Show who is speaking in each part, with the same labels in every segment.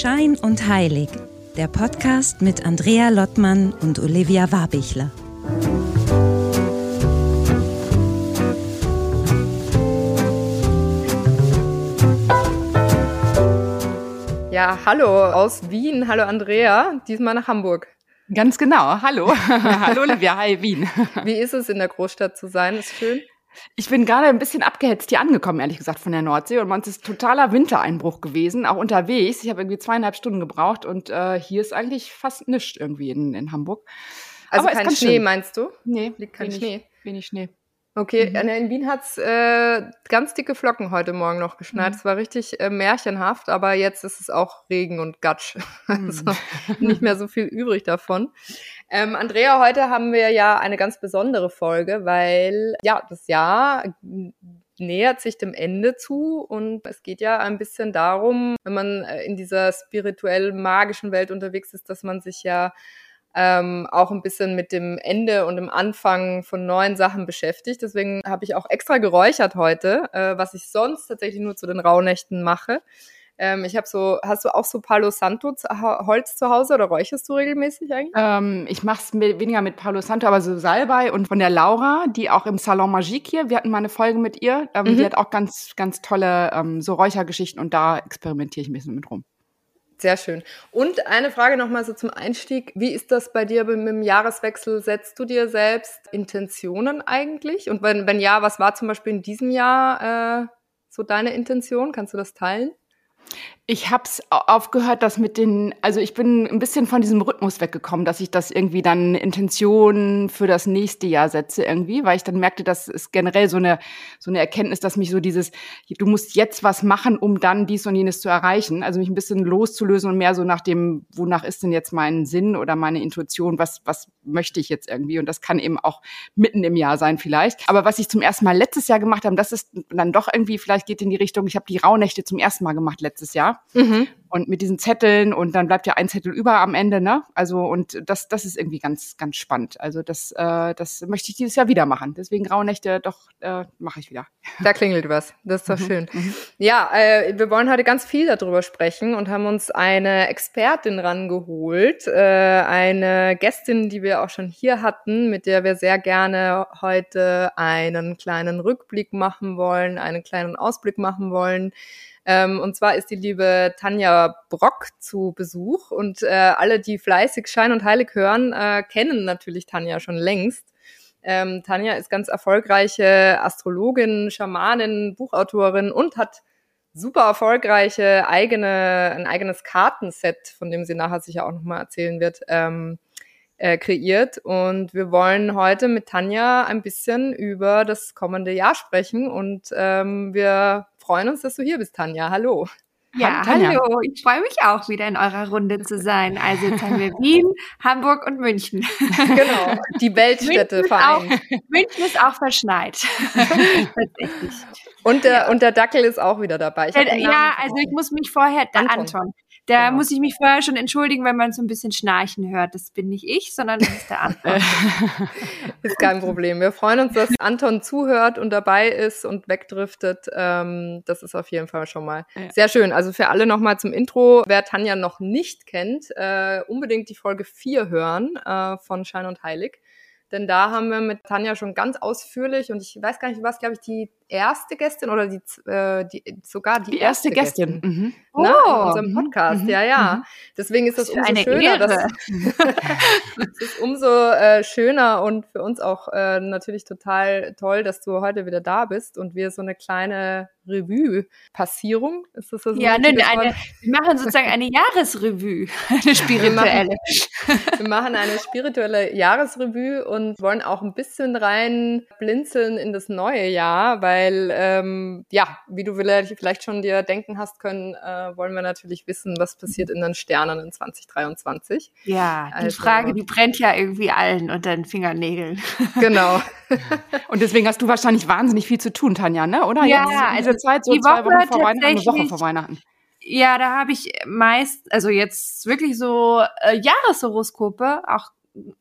Speaker 1: Schein und Heilig, der Podcast mit Andrea Lottmann und Olivia Warbichler.
Speaker 2: Ja, hallo aus Wien. Hallo Andrea, diesmal nach Hamburg.
Speaker 3: Ganz genau. Hallo. hallo Olivia. Hi Wien.
Speaker 2: Wie ist es in der Großstadt zu sein? Ist schön?
Speaker 3: Ich bin gerade ein bisschen abgehetzt hier angekommen, ehrlich gesagt, von der Nordsee. Und man ist totaler Wintereinbruch gewesen, auch unterwegs. Ich habe irgendwie zweieinhalb Stunden gebraucht und äh, hier ist eigentlich fast nichts irgendwie in, in Hamburg.
Speaker 2: Also Aber kein Schnee, schön. meinst du?
Speaker 3: Nee,
Speaker 2: liegt kein wenig, Schnee.
Speaker 3: Wenig Schnee.
Speaker 2: Okay, mhm. in Wien hat's äh, ganz dicke Flocken heute Morgen noch geschneit. Mhm. Es war richtig äh, märchenhaft, aber jetzt ist es auch Regen und Gatsch. Also mhm. nicht mehr so viel übrig davon. Ähm, Andrea, heute haben wir ja eine ganz besondere Folge, weil ja, das Jahr nähert sich dem Ende zu und es geht ja ein bisschen darum, wenn man äh, in dieser spirituell magischen Welt unterwegs ist, dass man sich ja ähm, auch ein bisschen mit dem Ende und dem Anfang von neuen Sachen beschäftigt. Deswegen habe ich auch extra geräuchert heute, äh, was ich sonst tatsächlich nur zu den Rauhnächten mache. Ähm, ich habe so, hast du auch so Palo Santo Holz zu Hause oder räucherst du regelmäßig eigentlich?
Speaker 3: Ähm, ich mache es weniger mit Palo Santo, aber so Salbei und von der Laura, die auch im Salon Magique hier, wir hatten mal eine Folge mit ihr, ähm, mhm. die hat auch ganz, ganz tolle ähm, so Räuchergeschichten und da experimentiere ich ein bisschen mit rum.
Speaker 2: Sehr schön. Und eine Frage nochmal so zum Einstieg. Wie ist das bei dir mit dem Jahreswechsel? Setzt du dir selbst Intentionen eigentlich? Und wenn, wenn ja, was war zum Beispiel in diesem Jahr äh, so deine Intention? Kannst du das teilen?
Speaker 3: Ich habe es aufgehört, dass mit den, also ich bin ein bisschen von diesem Rhythmus weggekommen, dass ich das irgendwie dann Intentionen für das nächste Jahr setze irgendwie, weil ich dann merkte, dass es generell so eine so eine Erkenntnis, dass mich so dieses, du musst jetzt was machen, um dann dies und jenes zu erreichen, also mich ein bisschen loszulösen und mehr so nach dem, wonach ist denn jetzt mein Sinn oder meine Intuition, was was möchte ich jetzt irgendwie? Und das kann eben auch mitten im Jahr sein vielleicht. Aber was ich zum ersten Mal letztes Jahr gemacht habe, das ist dann doch irgendwie vielleicht geht in die Richtung, ich habe die Rauhnächte zum ersten Mal gemacht letztes Jahr Mhm. Und mit diesen Zetteln und dann bleibt ja ein Zettel über am Ende, ne? Also und das, das ist irgendwie ganz, ganz spannend. Also das, äh, das möchte ich dieses Jahr wieder machen. Deswegen Rauhnächte, doch äh, mache ich wieder.
Speaker 2: Da klingelt was. Das ist doch mhm. schön. Mhm. Ja, äh, wir wollen heute ganz viel darüber sprechen und haben uns eine Expertin rangeholt, äh, eine Gästin, die wir auch schon hier hatten, mit der wir sehr gerne heute einen kleinen Rückblick machen wollen, einen kleinen Ausblick machen wollen ähm, und zwar ist die liebe Tanja Brock zu Besuch und äh, alle, die fleißig Schein und Heilig hören, äh, kennen natürlich Tanja schon längst. Ähm, Tanja ist ganz erfolgreiche Astrologin, Schamanin, Buchautorin und hat super erfolgreiche eigene, ein eigenes Kartenset, von dem sie nachher sicher auch nochmal erzählen wird, ähm, äh, kreiert. Und wir wollen heute mit Tanja ein bisschen über das kommende Jahr sprechen und ähm, wir freuen uns, dass du hier bist, Tanja. Hallo.
Speaker 4: Ja, hallo. Ich freue mich auch, wieder in eurer Runde zu sein. Also jetzt haben wir Wien, Hamburg und München.
Speaker 2: Genau, die Weltstädte vereint.
Speaker 4: München ist auch verschneit.
Speaker 2: Tatsächlich. Und der, ja. und der Dackel ist auch wieder dabei.
Speaker 4: ja, also ich muss mich vorher, Anton. Anton. Da genau. muss ich mich vorher schon entschuldigen, wenn man so ein bisschen Schnarchen hört. Das bin nicht ich, sondern das ist der Anton.
Speaker 2: ist kein Problem. Wir freuen uns, dass Anton zuhört und dabei ist und wegdriftet. Ähm, das ist auf jeden Fall schon mal ja. sehr schön. Also für alle nochmal zum Intro. Wer Tanja noch nicht kennt, äh, unbedingt die Folge 4 hören äh, von Schein und Heilig. Denn da haben wir mit Tanja schon ganz ausführlich und ich weiß gar nicht, was, glaube ich, die erste Gästin oder die, äh, die sogar die, die erste, erste, Gästin, Gästin mhm. oh. ne, in unserem mhm. Podcast. Mhm. Ja, ja. Mhm. Deswegen ist das umso Eine schöner. Dass, es ist umso äh, schöner und für uns auch äh, natürlich total toll, dass du heute wieder da bist und wir so eine kleine Revue-Passierung.
Speaker 4: Ist das so ja, ne, eine, wir machen sozusagen eine Jahresrevue, eine spirituelle.
Speaker 2: Wir machen, wir machen eine spirituelle Jahresrevue und wollen auch ein bisschen rein blinzeln in das neue Jahr, weil weil ähm, ja, wie du vielleicht schon dir denken hast können, äh, wollen wir natürlich wissen, was passiert in den Sternen in 2023.
Speaker 4: Ja, die also, Frage, die brennt ja irgendwie allen unter den Fingernägeln.
Speaker 2: Genau.
Speaker 3: Und deswegen hast du wahrscheinlich wahnsinnig viel zu tun, Tanja, ne? Oder?
Speaker 4: Ja, Jetzt also Zeit, so
Speaker 3: die zwei Woche Wochen vor Weihnachten, eine Woche vor Weihnachten.
Speaker 4: Ja, da habe ich meist, also jetzt wirklich so äh, Jahreshoroskope, auch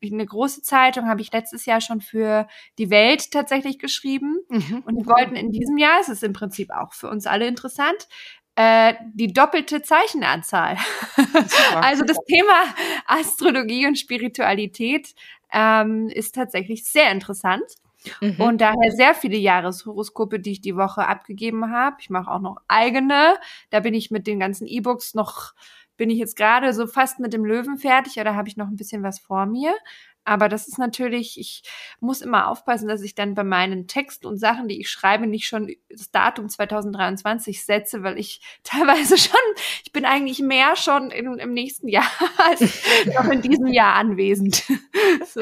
Speaker 4: eine große Zeitung habe ich letztes Jahr schon für die Welt tatsächlich geschrieben. Mhm. Und die wollten in diesem Jahr, es ist im Prinzip auch für uns alle interessant, äh, die doppelte Zeichenanzahl. also das Thema Astrologie und Spiritualität ähm, ist tatsächlich sehr interessant. Mhm. Und daher sehr viele Jahreshoroskope, die ich die Woche abgegeben habe. Ich mache auch noch eigene. Da bin ich mit den ganzen E-Books noch, bin ich jetzt gerade so fast mit dem Löwen fertig oder habe ich noch ein bisschen was vor mir. Aber das ist natürlich, ich muss immer aufpassen, dass ich dann bei meinen Texten und Sachen, die ich schreibe, nicht schon das Datum 2023 setze, weil ich teilweise schon, ich bin eigentlich mehr schon in, im nächsten Jahr als noch in diesem Jahr anwesend. so.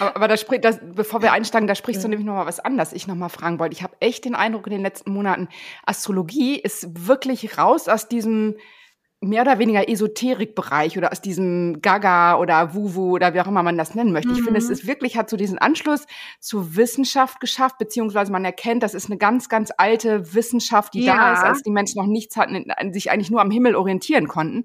Speaker 3: Aber, aber da spricht, das, bevor wir einsteigen, da sprichst ja. du nämlich noch mal was an, das ich noch mal fragen wollte. Ich habe echt den Eindruck in den letzten Monaten, Astrologie ist wirklich raus aus diesem mehr oder weniger Esoterikbereich oder aus diesem Gaga oder Wuwu oder wie auch immer man das nennen möchte. Mhm. Ich finde, es mhm. ist wirklich, hat so diesen Anschluss zur Wissenschaft geschafft, beziehungsweise man erkennt, das ist eine ganz, ganz alte Wissenschaft, die ja. da ist, als die Menschen noch nichts hatten, sich eigentlich nur am Himmel orientieren konnten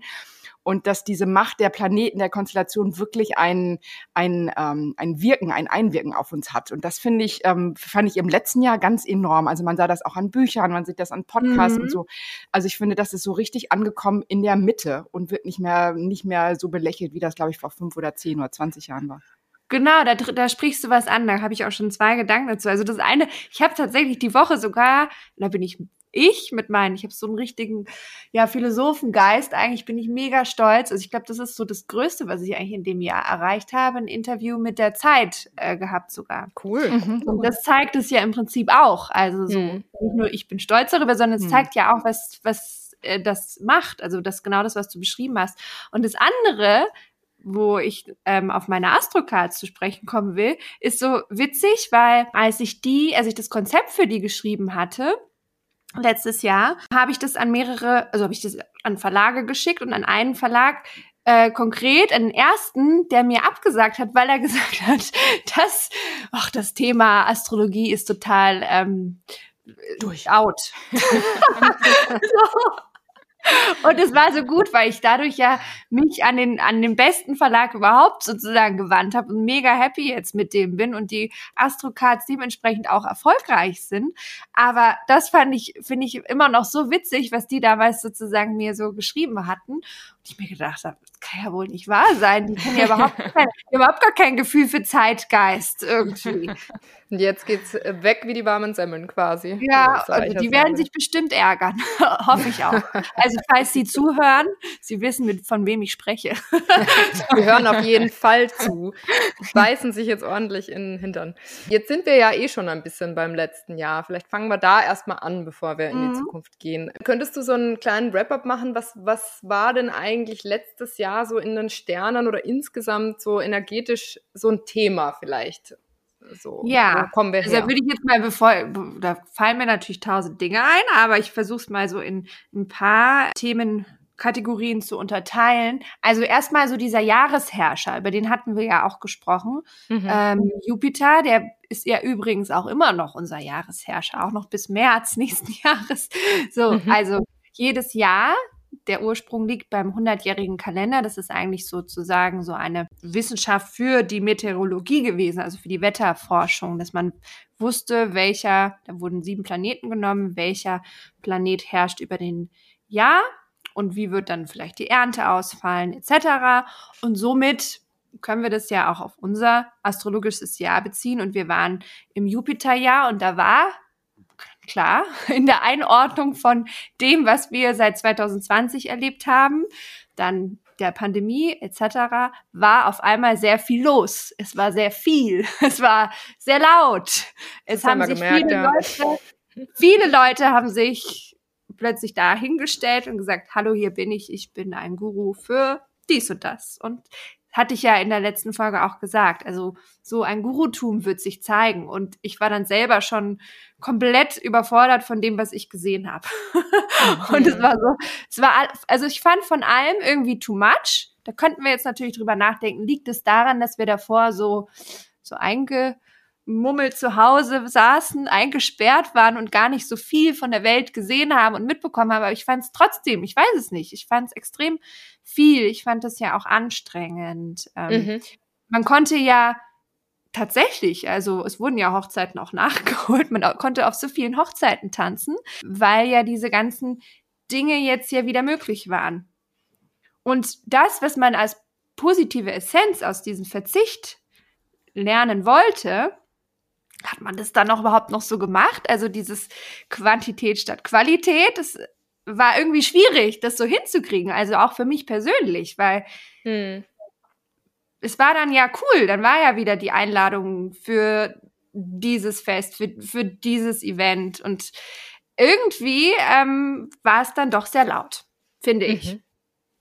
Speaker 3: und dass diese Macht der Planeten, der Konstellation wirklich ein, ein, ähm, ein Wirken, ein Einwirken auf uns hat. Und das finde ich, ähm, fand ich im letzten Jahr ganz enorm. Also man sah das auch an Büchern, man sieht das an Podcasts mhm. und so. Also ich finde, das ist so richtig angekommen in der Mitte und wird nicht mehr, nicht mehr so belächelt, wie das, glaube ich, vor fünf oder zehn oder zwanzig Jahren war.
Speaker 4: Genau, da, da sprichst du was an. Da habe ich auch schon zwei Gedanken dazu. Also das eine, ich habe tatsächlich die Woche sogar, da bin ich ich mit meinen, ich habe so einen richtigen, ja, Philosophengeist. Eigentlich bin ich mega stolz. Also ich glaube, das ist so das Größte, was ich eigentlich in dem Jahr erreicht habe. Ein Interview mit der Zeit äh, gehabt sogar.
Speaker 2: Cool.
Speaker 4: Mhm. Und das zeigt es ja im Prinzip auch. Also so, mhm. nicht nur ich bin stolz darüber, sondern es mhm. zeigt ja auch, was, was äh, das macht. Also das genau das, was du beschrieben hast. Und das andere, wo ich ähm, auf meine Astrocards zu sprechen kommen will, ist so witzig, weil als ich die, als ich das Konzept für die geschrieben hatte, letztes Jahr, habe ich das an mehrere, also habe ich das an Verlage geschickt und an einen Verlag äh, konkret, an den ersten, der mir abgesagt hat, weil er gesagt hat, dass, ach, das Thema Astrologie ist total ähm, durch out. so. Und es war so gut, weil ich dadurch ja mich an den, an den besten Verlag überhaupt sozusagen gewandt habe und mega happy jetzt mit dem bin und die Astrocards dementsprechend auch erfolgreich sind. Aber das fand ich, finde ich immer noch so witzig, was die damals sozusagen mir so geschrieben hatten. Ich mir gedacht habe, das kann ja wohl nicht wahr sein. Die haben ja überhaupt, kein, überhaupt gar kein Gefühl für Zeitgeist irgendwie.
Speaker 2: Und jetzt geht's weg wie die warmen Semmeln quasi.
Speaker 4: Ja, also die werden sich bestimmt ärgern. Hoffe ich auch. Also falls Sie zuhören, Sie wissen, mit, von wem ich spreche.
Speaker 2: Wir hören auf jeden Fall zu. Beißen sich jetzt ordentlich in den Hintern. Jetzt sind wir ja eh schon ein bisschen beim letzten Jahr. Vielleicht fangen wir da erstmal an, bevor wir in die mhm. Zukunft gehen. Könntest du so einen kleinen Wrap-up machen? Was, was war denn eigentlich letztes Jahr so in den Sternen oder insgesamt so energetisch so ein Thema vielleicht? So,
Speaker 4: ja, kommen wir also her? Also würde ich jetzt mal, bevor, da fallen mir natürlich tausend Dinge ein, aber ich versuche es mal so in ein paar Themenkategorien zu unterteilen. Also erstmal so dieser Jahresherrscher, über den hatten wir ja auch gesprochen. Mhm. Ähm, Jupiter, der ist ja übrigens auch immer noch unser Jahresherrscher, auch noch bis März nächsten Jahres. So, mhm. also jedes Jahr der Ursprung liegt beim 100-jährigen Kalender. Das ist eigentlich sozusagen so eine Wissenschaft für die Meteorologie gewesen, also für die Wetterforschung, dass man wusste, welcher, da wurden sieben Planeten genommen, welcher Planet herrscht über den Jahr und wie wird dann vielleicht die Ernte ausfallen, etc. Und somit können wir das ja auch auf unser astrologisches Jahr beziehen. Und wir waren im Jupiterjahr und da war klar, in der Einordnung von dem, was wir seit 2020 erlebt haben, dann der Pandemie etc., war auf einmal sehr viel los. Es war sehr viel. Es war sehr laut. Es haben, haben sich gemerkt, viele ja. Leute, viele Leute haben sich plötzlich dahingestellt und gesagt, hallo, hier bin ich, ich bin ein Guru für dies und das. Und hatte ich ja in der letzten Folge auch gesagt. Also so ein Gurutum wird sich zeigen. Und ich war dann selber schon komplett überfordert von dem, was ich gesehen habe. Mhm. und es war so, es war, also ich fand von allem irgendwie too much. Da könnten wir jetzt natürlich drüber nachdenken. Liegt es daran, dass wir davor so, so einge, Mummel zu Hause saßen, eingesperrt waren und gar nicht so viel von der Welt gesehen haben und mitbekommen haben. Aber ich fand es trotzdem, ich weiß es nicht, ich fand es extrem viel. Ich fand es ja auch anstrengend. Ähm, mhm. Man konnte ja tatsächlich, also es wurden ja Hochzeiten auch nachgeholt, man konnte auf so vielen Hochzeiten tanzen, weil ja diese ganzen Dinge jetzt ja wieder möglich waren. Und das, was man als positive Essenz aus diesem Verzicht lernen wollte, hat man das dann auch überhaupt noch so gemacht? Also dieses Quantität statt Qualität, das war irgendwie schwierig, das so hinzukriegen. Also auch für mich persönlich, weil hm. es war dann ja cool. Dann war ja wieder die Einladung für dieses Fest, für, für dieses Event. Und irgendwie ähm, war es dann doch sehr laut, finde ich.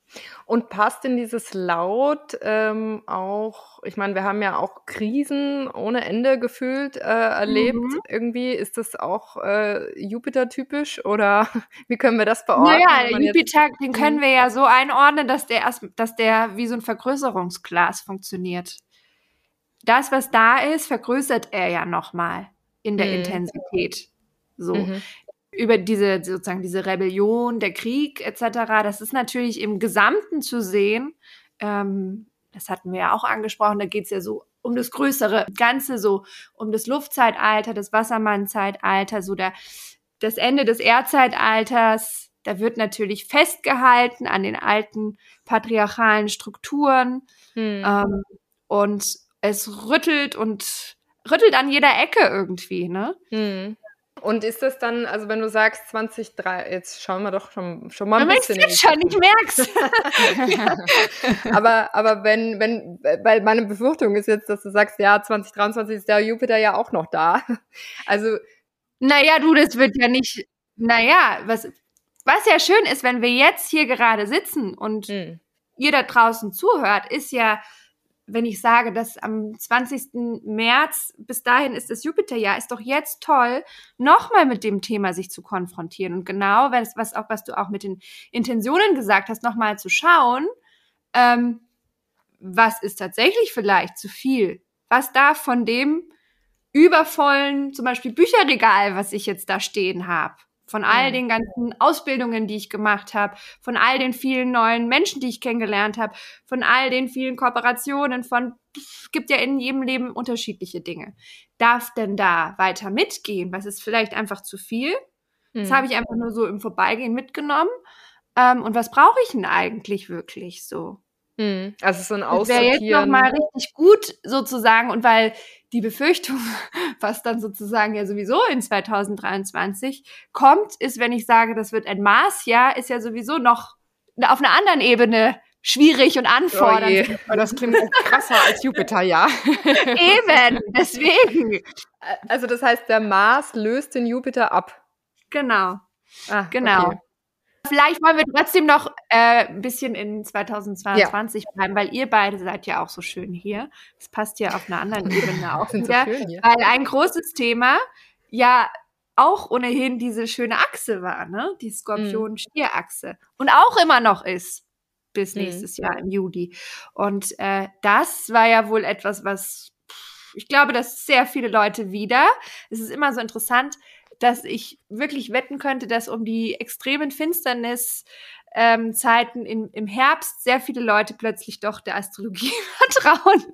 Speaker 4: Mhm.
Speaker 2: Und passt in dieses Laut ähm, auch, ich meine, wir haben ja auch Krisen ohne Ende gefühlt äh, erlebt. Mhm. Irgendwie ist das auch äh, Jupiter-typisch oder wie können wir das beordnen?
Speaker 4: Naja, Jupiter, den können wir ja so einordnen, dass der erst, dass der wie so ein Vergrößerungsglas funktioniert. Das, was da ist, vergrößert er ja nochmal in der mhm. Intensität. So. Mhm über diese sozusagen diese Rebellion, der Krieg etc. Das ist natürlich im Gesamten zu sehen. Ähm, das hatten wir ja auch angesprochen. Da geht es ja so um das größere Ganze, so um das Luftzeitalter, das Wassermannzeitalter, so der, das Ende des Erdzeitalters. Da wird natürlich festgehalten an den alten patriarchalen Strukturen hm. ähm, und es rüttelt und rüttelt an jeder Ecke irgendwie, ne? Hm.
Speaker 2: Und ist das dann, also wenn du sagst 2003, jetzt schauen wir doch schon, schon mal ein aber bisschen.
Speaker 4: Ich schon, ich merk's.
Speaker 2: aber, aber wenn, wenn, weil meine Befürchtung ist jetzt, dass du sagst, ja, 2023 ist der Jupiter ja auch noch da. Also.
Speaker 4: Naja, du, das wird ja nicht, naja, was, was ja schön ist, wenn wir jetzt hier gerade sitzen und hm. ihr da draußen zuhört, ist ja, wenn ich sage, dass am 20. März bis dahin ist das Jupiterjahr, ist doch jetzt toll, nochmal mit dem Thema sich zu konfrontieren und genau, was, was auch, was du auch mit den Intentionen gesagt hast, nochmal zu schauen, ähm, was ist tatsächlich vielleicht zu viel? Was darf von dem übervollen, zum Beispiel Bücherregal, was ich jetzt da stehen habe, von all den ganzen Ausbildungen, die ich gemacht habe, von all den vielen neuen Menschen, die ich kennengelernt habe, von all den vielen Kooperationen, von es gibt ja in jedem Leben unterschiedliche Dinge. Darf denn da weiter mitgehen? Was ist vielleicht einfach zu viel? Das habe ich einfach nur so im Vorbeigehen mitgenommen. Ähm, und was brauche ich denn eigentlich wirklich so?
Speaker 2: Mhm. Also so ein Aussortieren.
Speaker 4: Wäre jetzt nochmal richtig gut sozusagen und weil die Befürchtung, was dann sozusagen ja sowieso in 2023 kommt, ist, wenn ich sage, das wird ein Marsjahr, ist ja sowieso noch auf einer anderen Ebene schwierig und anfordernd.
Speaker 3: Oh das klingt krasser als Jupiter, ja.
Speaker 4: Eben, deswegen.
Speaker 2: Also das heißt, der Mars löst den Jupiter ab.
Speaker 4: Genau. Ah, genau. Okay. Vielleicht wollen wir trotzdem noch äh, ein bisschen in 2022 ja. bleiben, weil ihr beide seid ja auch so schön hier. Das passt ja auf einer anderen Ebene auch wieder. So weil ein großes Thema ja auch ohnehin diese schöne Achse war, ne? Die Skorpion-Stier-Achse. Und auch immer noch ist bis mhm. nächstes mhm. Jahr im Juli. Und äh, das war ja wohl etwas, was ich glaube, dass sehr viele Leute wieder. Es ist immer so interessant, dass ich wirklich wetten könnte, dass um die extremen Finsternis ähm, Zeiten im, im Herbst sehr viele Leute plötzlich doch der Astrologie vertrauen,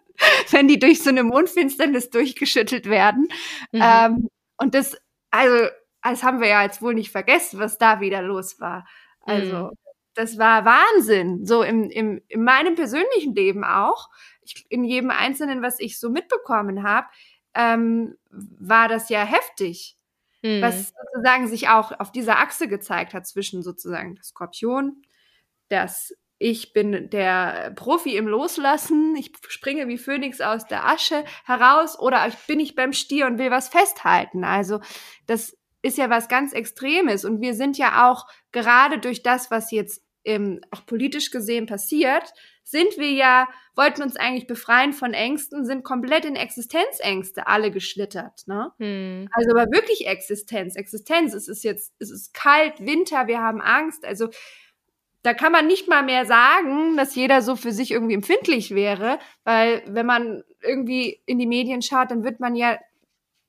Speaker 4: wenn die durch so eine Mondfinsternis durchgeschüttelt werden. Mhm. Ähm, und das, also, das haben wir ja jetzt wohl nicht vergessen, was da wieder los war. Also, mhm. das war Wahnsinn. So im, im, in meinem persönlichen Leben auch. Ich, in jedem Einzelnen, was ich so mitbekommen habe, ähm, war das ja heftig mhm. was sozusagen sich auch auf dieser Achse gezeigt hat zwischen sozusagen der Skorpion, das ich bin der Profi im Loslassen, ich springe wie Phönix aus der Asche heraus oder ich bin ich beim Stier und will was festhalten. Also das ist ja was ganz Extremes und wir sind ja auch gerade durch das, was jetzt ähm, auch politisch gesehen passiert, sind wir ja, wollten uns eigentlich befreien von Ängsten, sind komplett in Existenzängste alle geschlittert. Ne? Hm. Also aber wirklich Existenz, Existenz. Es ist jetzt, es ist kalt, Winter, wir haben Angst. Also da kann man nicht mal mehr sagen, dass jeder so für sich irgendwie empfindlich wäre, weil wenn man irgendwie in die Medien schaut, dann wird man ja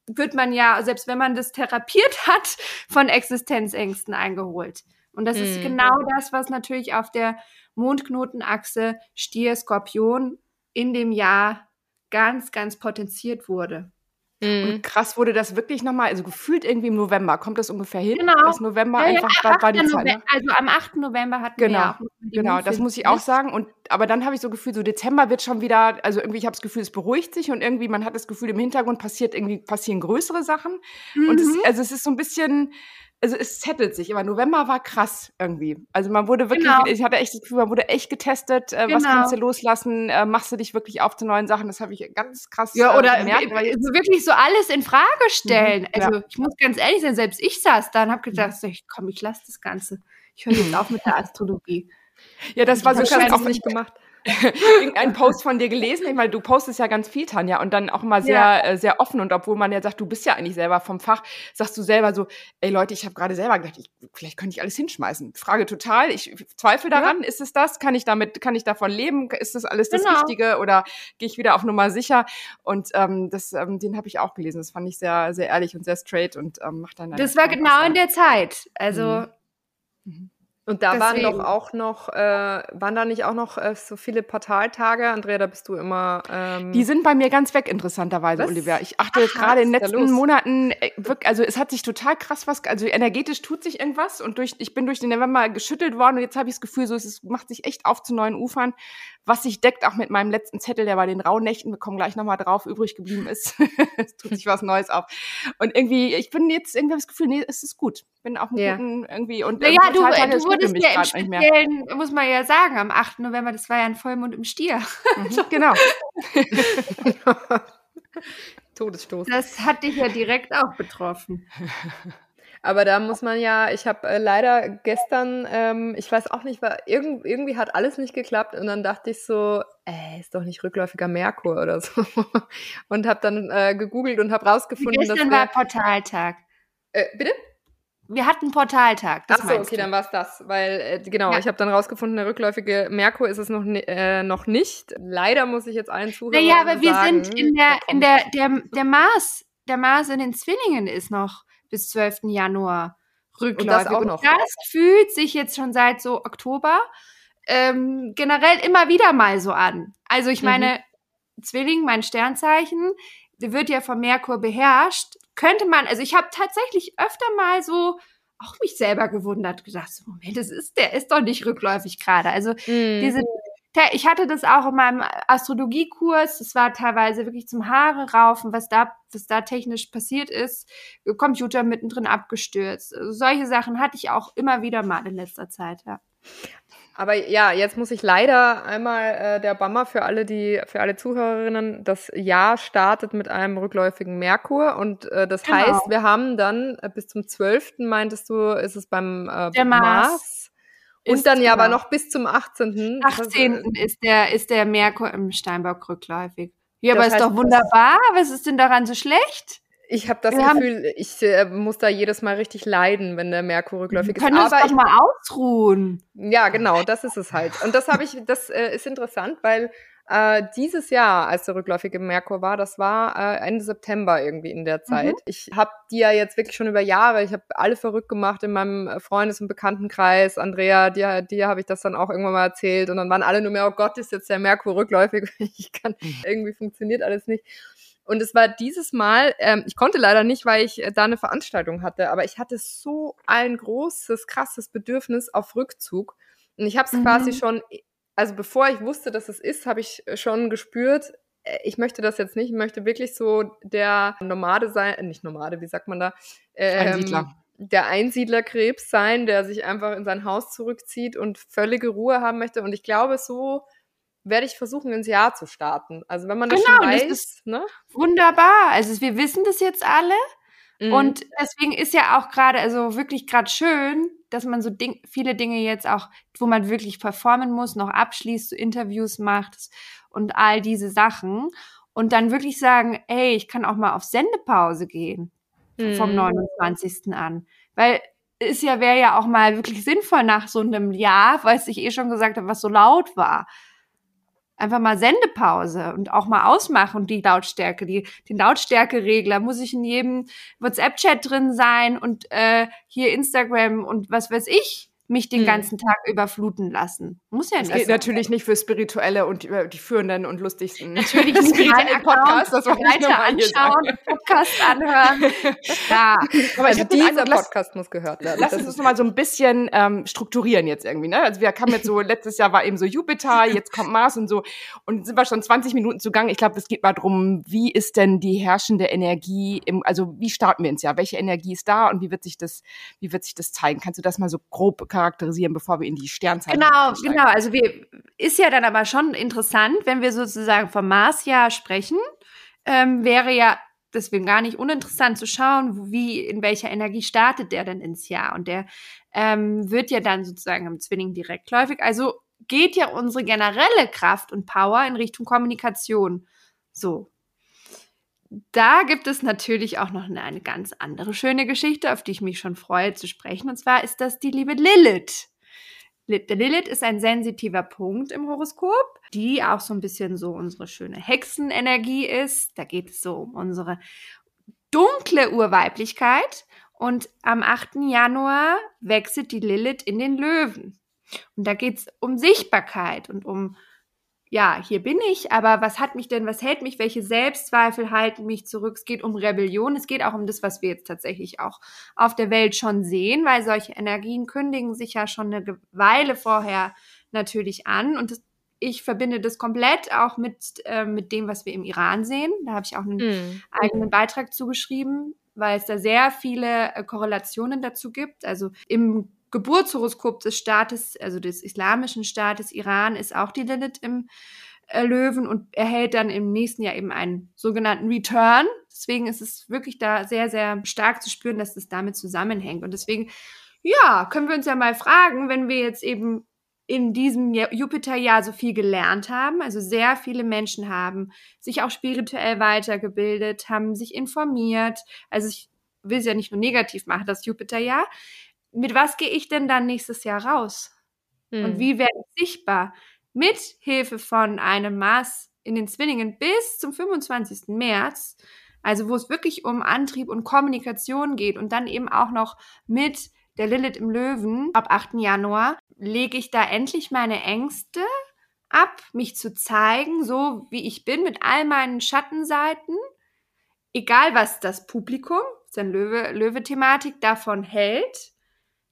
Speaker 4: wird man ja, selbst wenn man das therapiert hat, von Existenzängsten eingeholt. Und das hm. ist genau das, was natürlich auf der Mondknotenachse Stier Skorpion in dem Jahr ganz, ganz potenziert wurde.
Speaker 3: Mhm. Und krass wurde das wirklich nochmal, also gefühlt irgendwie im November, kommt das ungefähr hin?
Speaker 4: Genau.
Speaker 3: Das November ja, einfach ja, war, die Zeit. Ne?
Speaker 4: Also am 8. November hatten
Speaker 3: genau.
Speaker 4: wir ja
Speaker 3: Genau, das muss ich auch sagen. Und aber dann habe ich so Gefühl, so Dezember wird schon wieder, also irgendwie, ich habe das Gefühl, es beruhigt sich und irgendwie, man hat das Gefühl, im Hintergrund passiert irgendwie passieren größere Sachen. Mhm. Und es, mhm. also es ist so ein bisschen, also es zettelt sich, aber November war krass irgendwie. Also man wurde wirklich, genau. ich hatte echt das Gefühl, man wurde echt getestet, äh, genau. was kannst du loslassen, äh, machst du dich wirklich auf zu neuen Sachen, das habe ich ganz krass
Speaker 4: Ja, oder äh, gemerkt, weil so wirklich so alles in Frage stellen. Mhm, also ja. ich muss ganz ehrlich sein, selbst ich saß da und habe gedacht, mhm. ich, komm, ich lasse das Ganze. Ich höre jetzt auf mit der Astrologie.
Speaker 3: Ja, das war so schön auch nicht gemacht. Irgendeinen Post von dir gelesen, weil du postest ja ganz viel, Tanja, und dann auch mal sehr, ja. äh, sehr offen. Und obwohl man ja sagt, du bist ja eigentlich selber vom Fach, sagst du selber so, ey Leute, ich habe gerade selber gedacht, ich, vielleicht könnte ich alles hinschmeißen. Frage total, ich zweifle daran, ja. ist es das? Kann ich damit, kann ich davon leben? Ist das alles das genau. Richtige? Oder gehe ich wieder auf Nummer sicher? Und ähm, das, ähm, den habe ich auch gelesen. Das fand ich sehr, sehr ehrlich und sehr straight und ähm, macht dann.
Speaker 4: Das war genau in der Zeit. Also. Mhm.
Speaker 2: Mhm. Und da Deswegen. waren doch auch noch, äh, waren da nicht auch noch äh, so viele Portaltage? Andrea, da bist du immer. Ähm
Speaker 3: die sind bei mir ganz weg, interessanterweise, was? Olivia. Ich achte Ach, gerade in den letzten Monaten, äh, wirklich, also es hat sich total krass was, also energetisch tut sich irgendwas und durch, ich bin durch den November geschüttelt worden und jetzt habe ich das Gefühl, so es ist, macht sich echt auf zu neuen Ufern, was sich deckt auch mit meinem letzten Zettel, der bei den Rauhnächten, wir kommen gleich nochmal drauf, übrig geblieben ist. es tut sich was Neues auf. Und irgendwie, ich bin jetzt irgendwie das Gefühl, nee, es ist gut. Bin auch mit ja. guten irgendwie und
Speaker 4: naja, du, du wurdest ja im Speziellen, muss man ja sagen, am 8. November, das war ja ein Vollmond im Stier.
Speaker 3: Mhm, genau.
Speaker 2: Todesstoß.
Speaker 4: Das hat dich ja direkt auch betroffen.
Speaker 2: Aber da muss man ja, ich habe äh, leider gestern, ähm, ich weiß auch nicht, war, irgend, irgendwie hat alles nicht geklappt und dann dachte ich so, ey, ist doch nicht rückläufiger Merkur oder so. und habe dann äh, gegoogelt und habe rausgefunden,
Speaker 4: gestern dass. Gestern war Portaltag.
Speaker 2: Äh, bitte?
Speaker 4: Wir hatten Portaltag.
Speaker 2: Das Ach so, okay, du. dann war es das. Weil, äh, genau, ja. ich habe dann rausgefunden, der rückläufige Merkur ist es noch, äh, noch nicht. Leider muss ich jetzt allen Zuhörern
Speaker 4: Naja, aber wir sagen, sind in der, in der, der, der Mars, der Mars in den Zwillingen ist noch bis 12. Januar rückläufig. Und das, auch noch. Und das fühlt sich jetzt schon seit so Oktober ähm, generell immer wieder mal so an. Also ich meine, mhm. Zwilling, mein Sternzeichen, der wird ja vom Merkur beherrscht könnte man, also ich habe tatsächlich öfter mal so auch mich selber gewundert, gedacht, so, Moment, das ist, der ist doch nicht rückläufig gerade. Also mm. diese, ich hatte das auch in meinem Astrologiekurs, das war teilweise wirklich zum Haare raufen, was da, was da technisch passiert ist, Computer mittendrin abgestürzt. Also solche Sachen hatte ich auch immer wieder mal in letzter Zeit, ja.
Speaker 2: Aber ja, jetzt muss ich leider einmal äh, der Bammer für alle die für alle Zuhörerinnen. Das Jahr startet mit einem rückläufigen Merkur und äh, das genau. heißt, wir haben dann äh, bis zum 12. meintest du, ist es beim äh, der Mars. Mars. Und dann ja genau. aber noch bis zum 18.
Speaker 4: 18. ist der ist der Merkur im Steinbock rückläufig. Ja, das aber ist doch wunderbar. Was ist denn daran so schlecht?
Speaker 2: Ich habe das wir Gefühl, ich äh, muss da jedes Mal richtig leiden, wenn der Merkur rückläufig ist.
Speaker 4: Können
Speaker 2: aber
Speaker 4: doch ich, mal ausruhen.
Speaker 2: Ja, genau, das ist es halt. Und das habe ich, das äh, ist interessant, weil äh, dieses Jahr, als der rückläufige Merkur war, das war äh, Ende September irgendwie in der mhm. Zeit. Mhm. Ich habe die ja jetzt wirklich schon über Jahre, ich habe alle verrückt gemacht in meinem äh, Freundes- und Bekanntenkreis. Andrea, dir, dir habe ich das dann auch irgendwann mal erzählt und dann waren alle nur mehr, oh Gott, ist jetzt der Merkur rückläufig. Ich kann, mhm. irgendwie funktioniert alles nicht. Und es war dieses Mal, ähm, ich konnte leider nicht, weil ich äh, da eine Veranstaltung hatte, aber ich hatte so ein großes, krasses Bedürfnis auf Rückzug. Und ich habe es mhm. quasi schon, also bevor ich wusste, dass es ist, habe ich schon gespürt, äh, ich möchte das jetzt nicht, ich möchte wirklich so der Nomade sein, äh, nicht Nomade, wie sagt man da?
Speaker 3: Ähm, Einsiedler.
Speaker 2: Der Einsiedlerkrebs sein, der sich einfach in sein Haus zurückzieht und völlige Ruhe haben möchte. Und ich glaube, so werde ich versuchen, ins Jahr zu starten. Also wenn man das genau, schon weiß, das ist
Speaker 4: ne? wunderbar. Also wir wissen das jetzt alle. Mhm. Und deswegen ist ja auch gerade, also wirklich gerade schön, dass man so Ding, viele Dinge jetzt auch, wo man wirklich performen muss, noch abschließt, so Interviews macht und all diese Sachen. Und dann wirklich sagen, ey, ich kann auch mal auf Sendepause gehen mhm. vom 29. an. Weil ist ja, wäre ja auch mal wirklich sinnvoll nach so einem Jahr, weil ich eh schon gesagt habe, was so laut war einfach mal Sendepause und auch mal ausmachen die Lautstärke. Die, den Lautstärkeregler muss ich in jedem WhatsApp-Chat drin sein und äh, hier Instagram und was weiß ich mich den mhm. ganzen Tag überfluten lassen. Muss ja
Speaker 3: nicht. Das geht natürlich nicht für spirituelle und äh, die führenden und lustigsten. Natürlich nicht spirituellen
Speaker 4: Podcast, das wollte ich anschauen, Podcast anhören.
Speaker 2: ja, aber also dieser Podcast muss gehört werden.
Speaker 3: Lass uns das nochmal so ein bisschen ähm, strukturieren jetzt irgendwie. Ne? Also wir kamen jetzt so, letztes Jahr war eben so Jupiter, jetzt kommt Mars und so. Und sind wir schon 20 Minuten zugange. Ich glaube, es geht mal drum, wie ist denn die herrschende Energie, im, also wie starten wir ins Jahr? Welche Energie ist da und wie wird sich das, wie wird sich das zeigen? Kannst du das mal so grob charakterisieren, bevor wir in die Sternzeit
Speaker 4: Genau, genau. Also wir, ist ja dann aber schon interessant, wenn wir sozusagen vom Marsjahr sprechen, ähm, wäre ja deswegen gar nicht uninteressant zu schauen, wie, in welcher Energie startet der denn ins Jahr. Und der ähm, wird ja dann sozusagen im Zwilling direktläufig. Also geht ja unsere generelle Kraft und Power in Richtung Kommunikation. So. Da gibt es natürlich auch noch eine, eine ganz andere schöne Geschichte, auf die ich mich schon freue zu sprechen. Und zwar ist das die liebe Lilith. Lilith ist ein sensitiver Punkt im Horoskop, die auch so ein bisschen so unsere schöne Hexenenergie ist. Da geht es so um unsere dunkle Urweiblichkeit. Und am 8. Januar wechselt die Lilith in den Löwen. Und da geht es um Sichtbarkeit und um ja, hier bin ich, aber was hat mich denn, was hält mich, welche Selbstzweifel halten mich zurück? Es geht um Rebellion, es geht auch um das, was wir jetzt tatsächlich auch auf der Welt schon sehen, weil solche Energien kündigen sich ja schon eine Weile vorher natürlich an und das, ich verbinde das komplett auch mit, äh, mit dem, was wir im Iran sehen. Da habe ich auch einen mm. eigenen Beitrag zugeschrieben, weil es da sehr viele äh, Korrelationen dazu gibt. Also im Geburtshoroskop des Staates, also des islamischen Staates Iran, ist auch die Lilith im äh, Löwen und erhält dann im nächsten Jahr eben einen sogenannten Return. Deswegen ist es wirklich da sehr, sehr stark zu spüren, dass das damit zusammenhängt. Und deswegen, ja, können wir uns ja mal fragen, wenn wir jetzt eben in diesem Jupiterjahr so viel gelernt haben, also sehr viele Menschen haben sich auch spirituell weitergebildet, haben sich informiert. Also ich will es ja nicht nur negativ machen, das Jupiterjahr mit was gehe ich denn dann nächstes Jahr raus? Mhm. Und hm. wie werde ich sichtbar? Mit Hilfe von einem Mars in den Zwillingen bis zum 25. März, also wo es wirklich um Antrieb und Kommunikation geht und dann eben auch noch mit der Lilith im Löwen ab 8. Januar, lege ich da endlich meine Ängste ab, mich zu zeigen, so wie ich bin, mit all meinen Schattenseiten, egal was das Publikum, ist Löwe-Thematik, Löwe davon hält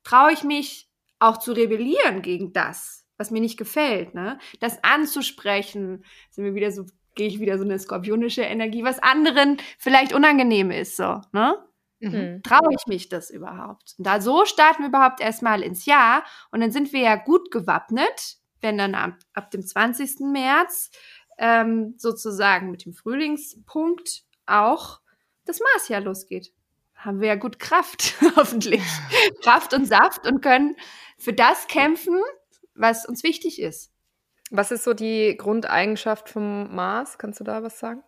Speaker 4: traue ich mich auch zu rebellieren gegen das, was mir nicht gefällt, ne? Das anzusprechen, sind wir wieder so, gehe ich wieder so eine skorpionische Energie, was anderen vielleicht unangenehm ist, so, ne? Mhm. Traue ich mich das überhaupt? Und da so starten wir überhaupt erstmal ins Jahr und dann sind wir ja gut gewappnet, wenn dann ab, ab dem 20. März ähm, sozusagen mit dem Frühlingspunkt auch das Marsjahr losgeht haben wir ja gut Kraft, hoffentlich. Kraft und Saft und können für das kämpfen, was uns wichtig ist.
Speaker 2: Was ist so die Grundeigenschaft vom Mars? Kannst du da was sagen?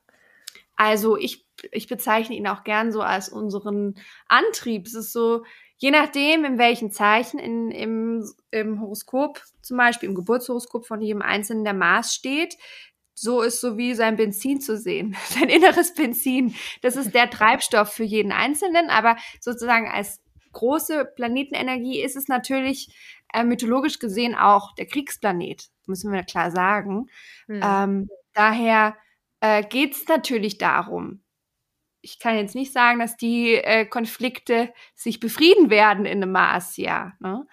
Speaker 4: Also ich, ich bezeichne ihn auch gern so als unseren Antrieb. Es ist so, je nachdem, in welchen Zeichen in, im, im Horoskop, zum Beispiel im Geburtshoroskop von jedem Einzelnen der Mars steht, so ist so wie sein Benzin zu sehen, sein inneres Benzin. Das ist der Treibstoff für jeden Einzelnen, aber sozusagen als große Planetenenergie ist es natürlich äh, mythologisch gesehen auch der Kriegsplanet, müssen wir klar sagen. Mhm. Ähm, daher äh, geht es natürlich darum, ich kann jetzt nicht sagen, dass die äh, Konflikte sich befrieden werden in einem Marsjahr, ne?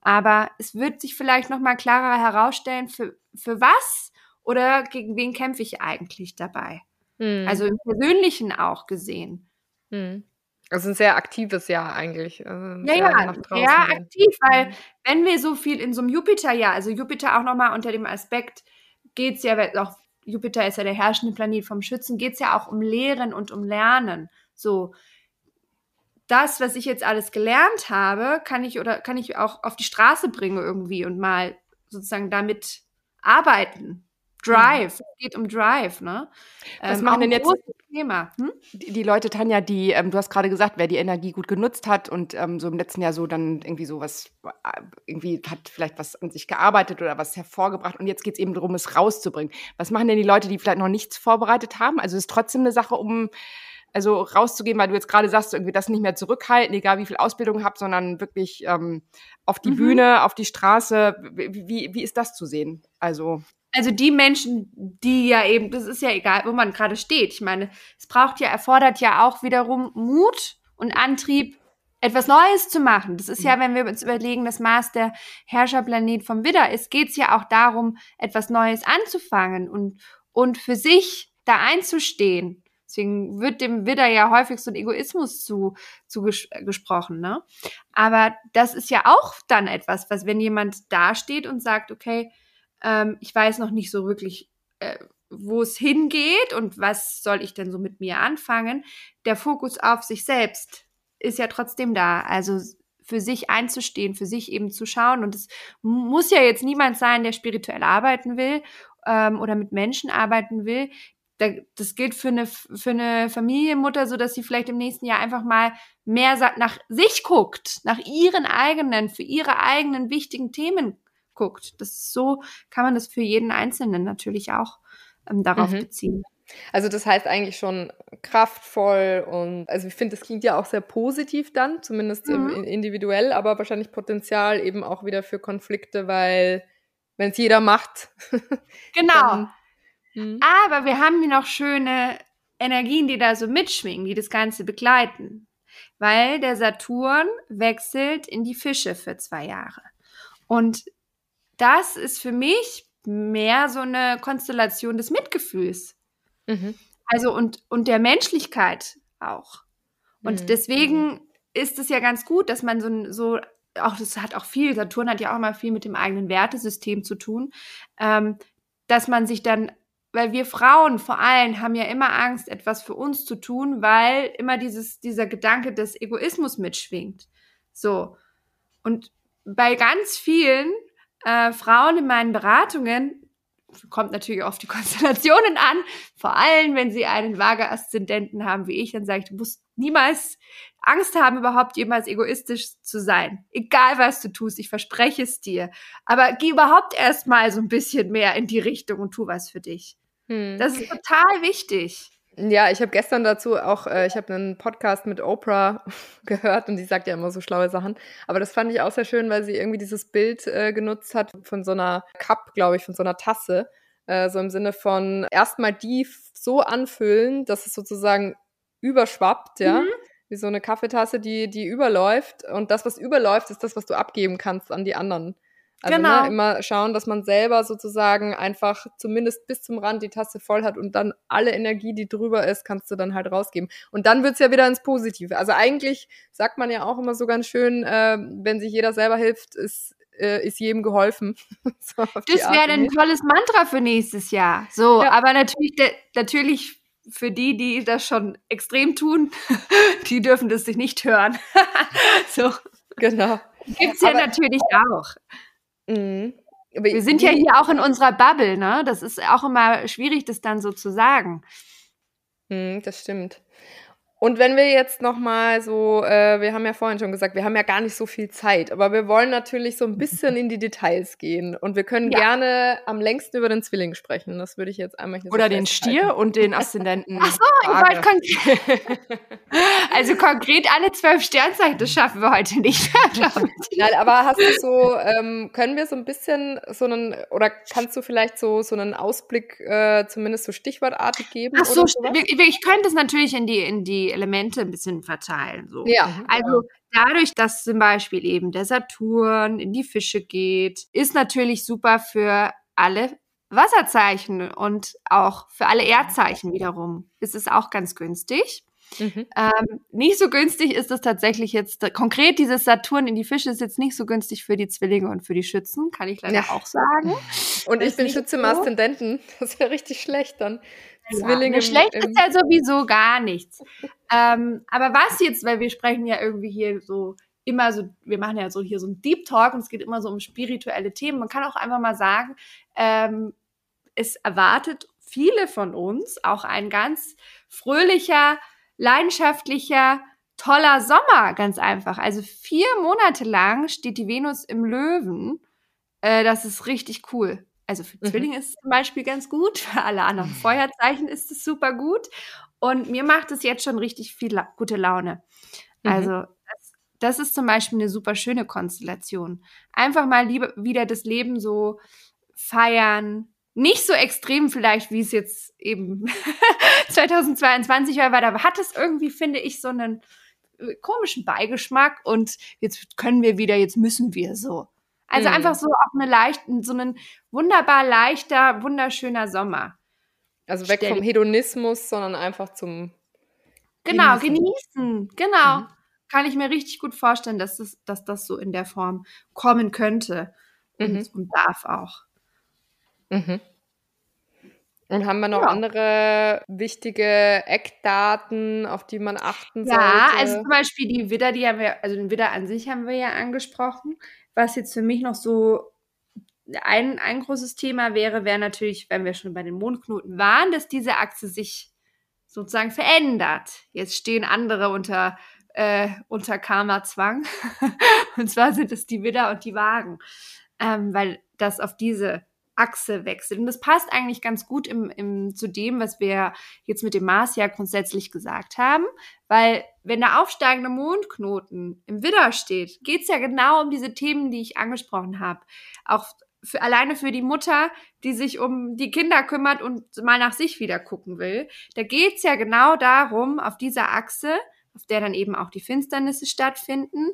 Speaker 4: aber es wird sich vielleicht noch mal klarer herausstellen, für, für was oder gegen wen kämpfe ich eigentlich dabei? Hm. Also im Persönlichen auch gesehen.
Speaker 2: Hm. Also ein sehr aktives Jahr eigentlich.
Speaker 4: Also ja, ja, sehr aktiv, weil hm. wenn wir so viel in so einem Jupiter-Jahr, also Jupiter auch nochmal unter dem Aspekt, geht es ja, auch Jupiter ist ja der herrschende Planet vom Schützen, geht es ja auch um Lehren und um Lernen. So, das, was ich jetzt alles gelernt habe, kann ich oder kann ich auch auf die Straße bringen irgendwie und mal sozusagen damit arbeiten. Drive, es geht um Drive, ne?
Speaker 3: Was ähm, machen denn jetzt Thema. Hm? Die, die, Leute, Tanja, die, ähm, du hast gerade gesagt, wer die Energie gut genutzt hat und ähm, so im letzten Jahr so dann irgendwie so was, äh, irgendwie hat vielleicht was an sich gearbeitet oder was hervorgebracht und jetzt geht es eben darum, es rauszubringen. Was machen denn die Leute, die vielleicht noch nichts vorbereitet haben? Also es ist trotzdem eine Sache, um Also rauszugehen, weil du jetzt gerade sagst, irgendwie das nicht mehr zurückhalten, egal wie viel Ausbildung habt, sondern wirklich ähm, auf die mhm. Bühne, auf die Straße. Wie, wie, wie ist das zu sehen? Also
Speaker 4: also die Menschen, die ja eben, das ist ja egal, wo man gerade steht. Ich meine, es braucht ja, erfordert ja auch wiederum Mut und Antrieb, etwas Neues zu machen. Das ist ja, mhm. wenn wir uns überlegen, das Maß der Herrscherplanet vom Widder ist, geht es ja auch darum, etwas Neues anzufangen und, und für sich da einzustehen. Deswegen wird dem Widder ja häufig so ein Egoismus zu, zu ges gesprochen, ne? Aber das ist ja auch dann etwas, was, wenn jemand dasteht und sagt, okay, ähm, ich weiß noch nicht so wirklich, äh, wo es hingeht und was soll ich denn so mit mir anfangen. Der Fokus auf sich selbst ist ja trotzdem da. Also für sich einzustehen, für sich eben zu schauen. Und es muss ja jetzt niemand sein, der spirituell arbeiten will ähm, oder mit Menschen arbeiten will. das gilt für eine, für eine Familienmutter, so dass sie vielleicht im nächsten Jahr einfach mal mehr nach sich guckt, nach ihren eigenen, für ihre eigenen wichtigen Themen guckt. Das ist so, kann man das für jeden Einzelnen natürlich auch ähm, darauf mhm. beziehen.
Speaker 2: Also das heißt eigentlich schon kraftvoll und also ich finde, das klingt ja auch sehr positiv dann, zumindest mhm. individuell, aber wahrscheinlich Potenzial eben auch wieder für Konflikte, weil wenn es jeder macht.
Speaker 4: genau. Dann, hm. aber wir haben hier noch schöne Energien, die da so mitschwingen, die das Ganze begleiten. Weil der Saturn wechselt in die Fische für zwei Jahre. Und das ist für mich mehr so eine Konstellation des Mitgefühls. Mhm. Also und, und der Menschlichkeit auch. Und mhm. deswegen mhm. ist es ja ganz gut, dass man so, so, auch das hat auch viel, Saturn hat ja auch mal viel mit dem eigenen Wertesystem zu tun, ähm, dass man sich dann, weil wir Frauen vor allem haben ja immer Angst, etwas für uns zu tun, weil immer dieses, dieser Gedanke des Egoismus mitschwingt. So. Und bei ganz vielen äh, Frauen in meinen Beratungen, kommt natürlich auf die Konstellationen an, vor allem wenn sie einen vage Aszendenten haben wie ich, dann sage ich, du musst niemals Angst haben, überhaupt jemals egoistisch zu sein. Egal was du tust, ich verspreche es dir. Aber geh überhaupt erstmal so ein bisschen mehr in die Richtung und tu was für dich. Hm. Das ist total wichtig.
Speaker 2: Ja, ich habe gestern dazu auch, äh, ich habe einen Podcast mit Oprah gehört und die sagt ja immer so schlaue Sachen. Aber das fand ich auch sehr schön, weil sie irgendwie dieses Bild äh, genutzt hat von so einer Cup, glaube ich, von so einer Tasse. Äh, so im Sinne von erstmal die so anfüllen, dass es sozusagen überschwappt, ja. Mhm. Wie so eine Kaffeetasse, die, die überläuft. Und das, was überläuft, ist das, was du abgeben kannst an die anderen. Also ne, genau. ne, immer schauen, dass man selber sozusagen einfach zumindest bis zum Rand die Tasse voll hat und dann alle Energie, die drüber ist, kannst du dann halt rausgeben. Und dann wird's ja wieder ins Positive. Also eigentlich sagt man ja auch immer so ganz schön, äh, wenn sich jeder selber hilft, ist äh, ist jedem geholfen.
Speaker 4: so das wäre ein tolles Mantra für nächstes Jahr. So, ja. aber natürlich, natürlich für die, die das schon extrem tun, die dürfen das sich nicht hören. so.
Speaker 2: Genau.
Speaker 4: Gibt's ja aber, natürlich auch. Mhm. Wir sind ja hier auch in unserer Bubble, ne? Das ist auch immer schwierig, das dann so zu sagen.
Speaker 2: Mhm, das stimmt. Und wenn wir jetzt noch mal so, äh, wir haben ja vorhin schon gesagt, wir haben ja gar nicht so viel Zeit, aber wir wollen natürlich so ein bisschen in die Details gehen und wir können ja. gerne am längsten über den Zwilling sprechen. Das würde ich jetzt einmal hier
Speaker 3: Oder so den Stier und den Aszendenten.
Speaker 4: Ach so, ich wollte konkret. also konkret alle zwölf Sternzeichen, das schaffen wir heute nicht,
Speaker 2: ich. Nein, aber hast du so, ähm, können wir so ein bisschen so einen, oder kannst du vielleicht so, so einen Ausblick äh, zumindest so stichwortartig geben?
Speaker 4: Ach so, ich könnte es natürlich in die, in die Elemente ein bisschen verteilen. So.
Speaker 2: Ja.
Speaker 4: Mhm. Also dadurch, dass zum Beispiel eben der Saturn in die Fische geht, ist natürlich super für alle Wasserzeichen und auch für alle Erdzeichen wiederum. Ist es auch ganz günstig. Mhm. Ähm, nicht so günstig ist es tatsächlich jetzt, konkret dieses Saturn in die Fische ist jetzt nicht so günstig für die Zwillinge und für die Schützen, kann ich leider ja. auch sagen.
Speaker 2: Und ich bin Schütze im Aszendenten. Das wäre richtig schlecht dann.
Speaker 4: Zwillinge. Ja, schlecht ist ja sowieso gar nichts. ähm, aber was jetzt, weil wir sprechen ja irgendwie hier so immer so, wir machen ja so hier so ein Deep Talk und es geht immer so um spirituelle Themen. Man kann auch einfach mal sagen, ähm, es erwartet viele von uns auch ein ganz fröhlicher, leidenschaftlicher, toller Sommer, ganz einfach. Also vier Monate lang steht die Venus im Löwen. Äh, das ist richtig cool. Also für mhm. Zwillinge ist es zum Beispiel ganz gut, für alle anderen Feuerzeichen ist es super gut. Und mir macht es jetzt schon richtig viel la gute Laune. Mhm. Also, das, das, ist zum Beispiel eine super schöne Konstellation. Einfach mal lieber wieder das Leben so feiern. Nicht so extrem vielleicht, wie es jetzt eben 2022 war, weil da hat es irgendwie, finde ich, so einen äh, komischen Beigeschmack und jetzt können wir wieder, jetzt müssen wir so. Also mhm. einfach so auch eine leichten, so ein wunderbar leichter, wunderschöner Sommer.
Speaker 2: Also weg vom Hedonismus, sondern einfach zum
Speaker 4: Genau, genießen. genießen. Genau. Mhm. Kann ich mir richtig gut vorstellen, dass das, dass das so in der Form kommen könnte. Und, mhm. und darf auch.
Speaker 2: Mhm. Und haben wir noch ja. andere wichtige Eckdaten, auf die man achten
Speaker 4: ja,
Speaker 2: sollte?
Speaker 4: Ja, also zum Beispiel die Widder, die haben wir, also den Widder an sich haben wir ja angesprochen. Was jetzt für mich noch so ein, ein großes Thema wäre, wäre natürlich, wenn wir schon bei den Mondknoten waren, dass diese Achse sich sozusagen verändert. Jetzt stehen andere unter, äh, unter Karma-Zwang. und zwar sind es die Widder und die Wagen. Ähm, weil das auf diese Achse wechselt. Und das passt eigentlich ganz gut im, im, zu dem, was wir jetzt mit dem Mars ja grundsätzlich gesagt haben, weil wenn der aufsteigende Mondknoten im Widder steht, geht es ja genau um diese Themen, die ich angesprochen habe. Auch für, alleine für die Mutter, die sich um die Kinder kümmert und mal nach sich wieder gucken will. Da geht es ja genau darum, auf dieser Achse, auf der dann eben auch die Finsternisse stattfinden,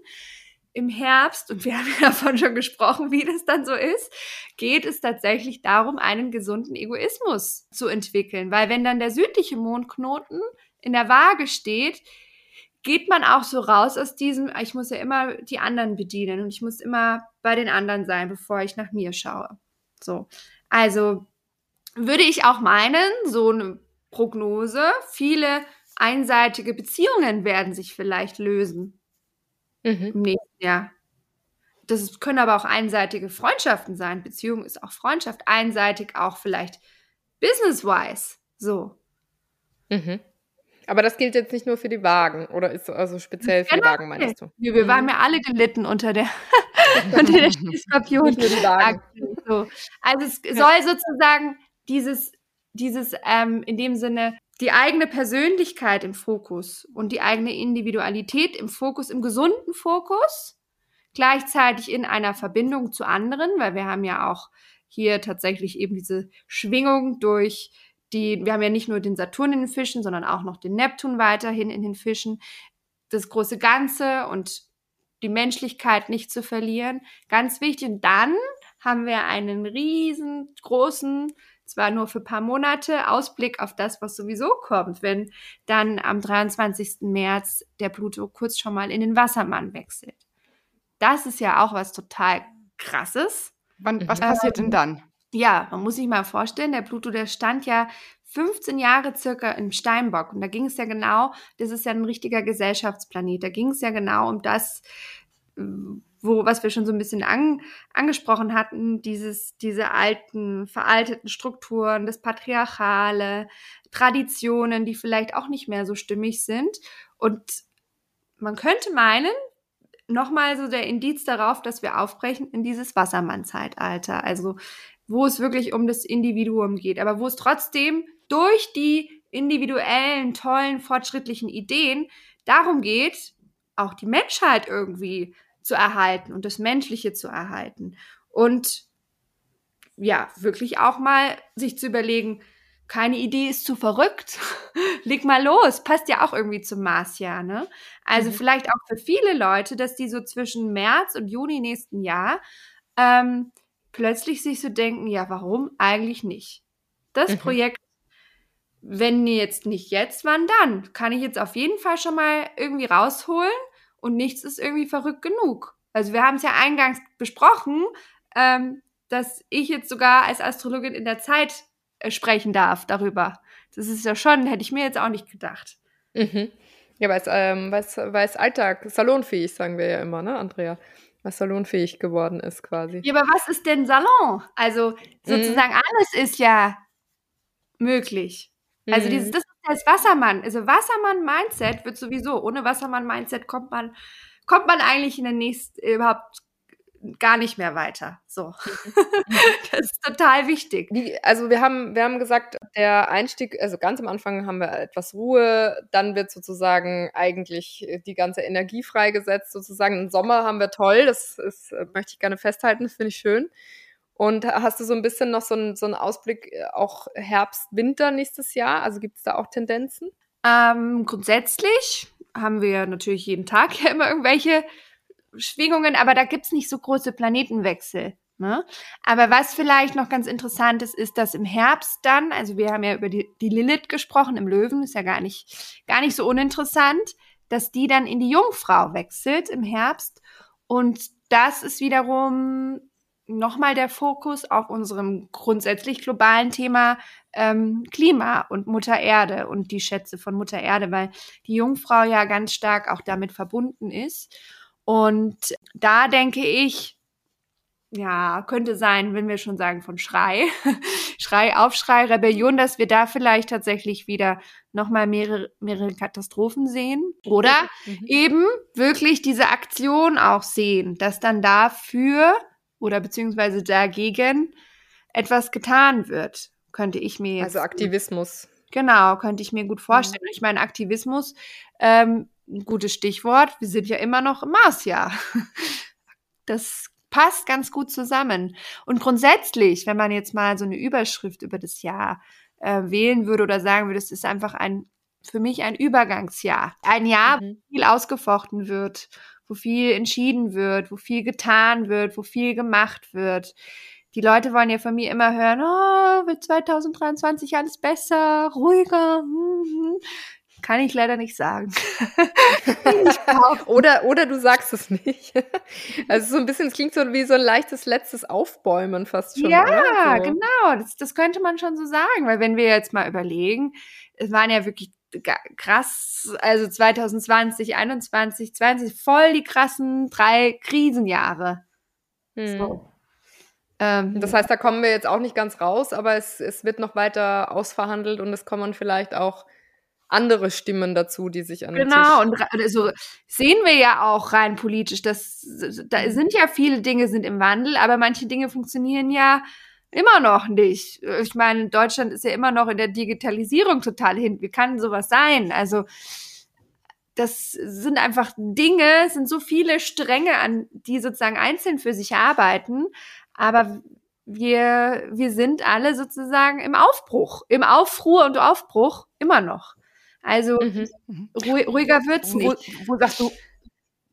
Speaker 4: im Herbst, und wir haben davon schon gesprochen, wie das dann so ist, geht es tatsächlich darum, einen gesunden Egoismus zu entwickeln. Weil wenn dann der südliche Mondknoten in der Waage steht, geht man auch so raus aus diesem, ich muss ja immer die anderen bedienen und ich muss immer bei den anderen sein, bevor ich nach mir schaue. So. Also würde ich auch meinen, so eine Prognose, viele einseitige Beziehungen werden sich vielleicht lösen mhm. im nächsten Jahr. Das können aber auch einseitige Freundschaften sein. Beziehung ist auch Freundschaft. Einseitig auch vielleicht business-wise. So.
Speaker 2: Mhm. Aber das gilt jetzt nicht nur für die Wagen oder ist also speziell für genau. die Wagen, meinst du?
Speaker 4: Wir, wir waren mhm. ja alle gelitten unter der, unter der Skorpion. So. Also es ja. soll sozusagen dieses, dieses ähm, in dem Sinne die eigene Persönlichkeit im Fokus und die eigene Individualität im Fokus, im gesunden Fokus, gleichzeitig in einer Verbindung zu anderen, weil wir haben ja auch hier tatsächlich eben diese Schwingung durch die, wir haben ja nicht nur den Saturn in den Fischen, sondern auch noch den Neptun weiterhin in den Fischen, das große Ganze und die Menschlichkeit nicht zu verlieren. Ganz wichtig. Und dann haben wir einen riesengroßen zwar nur für ein paar Monate, Ausblick auf das, was sowieso kommt, wenn dann am 23. März der Pluto kurz schon mal in den Wassermann wechselt. Das ist ja auch was total krasses.
Speaker 3: Wann, was passiert ähm, denn dann?
Speaker 4: Ja, man muss sich mal vorstellen, der Pluto, der stand ja 15 Jahre circa im Steinbock. Und da ging es ja genau, das ist ja ein richtiger Gesellschaftsplanet. Da ging es ja genau um das, wo, was wir schon so ein bisschen an, angesprochen hatten, dieses, diese alten, veralteten Strukturen, das Patriarchale, Traditionen, die vielleicht auch nicht mehr so stimmig sind. Und man könnte meinen, nochmal so der Indiz darauf, dass wir aufbrechen in dieses Wassermann-Zeitalter. Also, wo es wirklich um das Individuum geht, aber wo es trotzdem durch die individuellen, tollen, fortschrittlichen Ideen darum geht, auch die Menschheit irgendwie zu erhalten und das Menschliche zu erhalten. Und ja, wirklich auch mal sich zu überlegen, keine Idee ist zu verrückt. Leg mal los. Passt ja auch irgendwie zum Marsjahr, ne? Also mhm. vielleicht auch für viele Leute, dass die so zwischen März und Juni nächsten Jahr ähm, plötzlich sich so denken, ja, warum eigentlich nicht? Das mhm. Projekt, wenn jetzt nicht jetzt, wann dann? Kann ich jetzt auf jeden Fall schon mal irgendwie rausholen und nichts ist irgendwie verrückt genug. Also wir haben es ja eingangs besprochen, ähm, dass ich jetzt sogar als Astrologin in der Zeit äh, sprechen darf darüber. Das ist ja schon, hätte ich mir jetzt auch nicht gedacht.
Speaker 2: Mhm. Ja, weil es, ähm, weil es Alltag, salonfähig, sagen wir ja immer, ne, Andrea? Was salonfähig geworden ist quasi.
Speaker 4: Ja, aber was ist denn Salon? Also sozusagen mhm. alles ist ja möglich. Also dieses, mhm. Das ist Wassermann. Also Wassermann-Mindset wird sowieso, ohne Wassermann-Mindset kommt man, kommt man eigentlich in der nächsten, überhaupt gar nicht mehr weiter. So. das ist total wichtig.
Speaker 2: Wie, also wir haben, wir haben gesagt, der Einstieg, also ganz am Anfang haben wir etwas Ruhe, dann wird sozusagen eigentlich die ganze Energie freigesetzt, sozusagen. Im Sommer haben wir toll, das ist, möchte ich gerne festhalten, das finde ich schön. Und hast du so ein bisschen noch so einen, so einen Ausblick äh, auch Herbst, Winter nächstes Jahr? Also gibt es da auch Tendenzen?
Speaker 4: Ähm, grundsätzlich haben wir natürlich jeden Tag ja immer irgendwelche Schwingungen, aber da gibt's nicht so große Planetenwechsel. Ne? Aber was vielleicht noch ganz interessant ist, ist, dass im Herbst dann, also wir haben ja über die, die Lilith gesprochen im Löwen, ist ja gar nicht, gar nicht so uninteressant, dass die dann in die Jungfrau wechselt im Herbst. Und das ist wiederum nochmal der Fokus auf unserem grundsätzlich globalen Thema ähm, Klima und Mutter Erde und die Schätze von Mutter Erde, weil die Jungfrau ja ganz stark auch damit verbunden ist. Und da denke ich, ja, könnte sein, wenn wir schon sagen von Schrei, Schrei, Aufschrei, Rebellion, dass wir da vielleicht tatsächlich wieder nochmal mehrere, mehrere Katastrophen sehen. Oder mhm. eben wirklich diese Aktion auch sehen, dass dann dafür oder beziehungsweise dagegen etwas getan wird, könnte ich mir
Speaker 2: jetzt. Also Aktivismus.
Speaker 4: Genau, könnte ich mir gut vorstellen. Mhm. Ich meine, Aktivismus, ähm, ein gutes Stichwort. Wir sind ja immer noch im Marsjahr. Das passt ganz gut zusammen. Und grundsätzlich, wenn man jetzt mal so eine Überschrift über das Jahr äh, wählen würde oder sagen würde, es ist einfach ein, für mich ein Übergangsjahr. Ein Jahr, mhm. wo viel ausgefochten wird wo viel entschieden wird, wo viel getan wird, wo viel gemacht wird. Die Leute wollen ja von mir immer hören, oh, wird 2023 alles besser, ruhiger. Hm, hm. Kann ich leider nicht sagen.
Speaker 2: oder, oder du sagst es nicht. Also so ein bisschen, es klingt so wie so ein leichtes letztes Aufbäumen fast schon.
Speaker 4: Ja, so. genau. Das, das könnte man schon so sagen, weil wenn wir jetzt mal überlegen, es waren ja wirklich krass, also 2020, 21, 20, voll die krassen drei Krisenjahre.
Speaker 2: Hm. So. Ähm, das heißt, da kommen wir jetzt auch nicht ganz raus, aber es, es wird noch weiter ausverhandelt und es kommen vielleicht auch andere Stimmen dazu, die sich an
Speaker 4: Genau, und also sehen wir ja auch rein politisch, dass da sind ja viele Dinge sind im Wandel, aber manche Dinge funktionieren ja Immer noch nicht. Ich meine, Deutschland ist ja immer noch in der Digitalisierung total hin. Wie kann sowas sein? Also, das sind einfach Dinge, sind so viele Stränge, an die sozusagen einzeln für sich arbeiten. Aber wir, wir sind alle sozusagen im Aufbruch, im Aufruhr und Aufbruch immer noch. Also mhm. ruhiger wird's nicht.
Speaker 3: Wo, wo sagst du,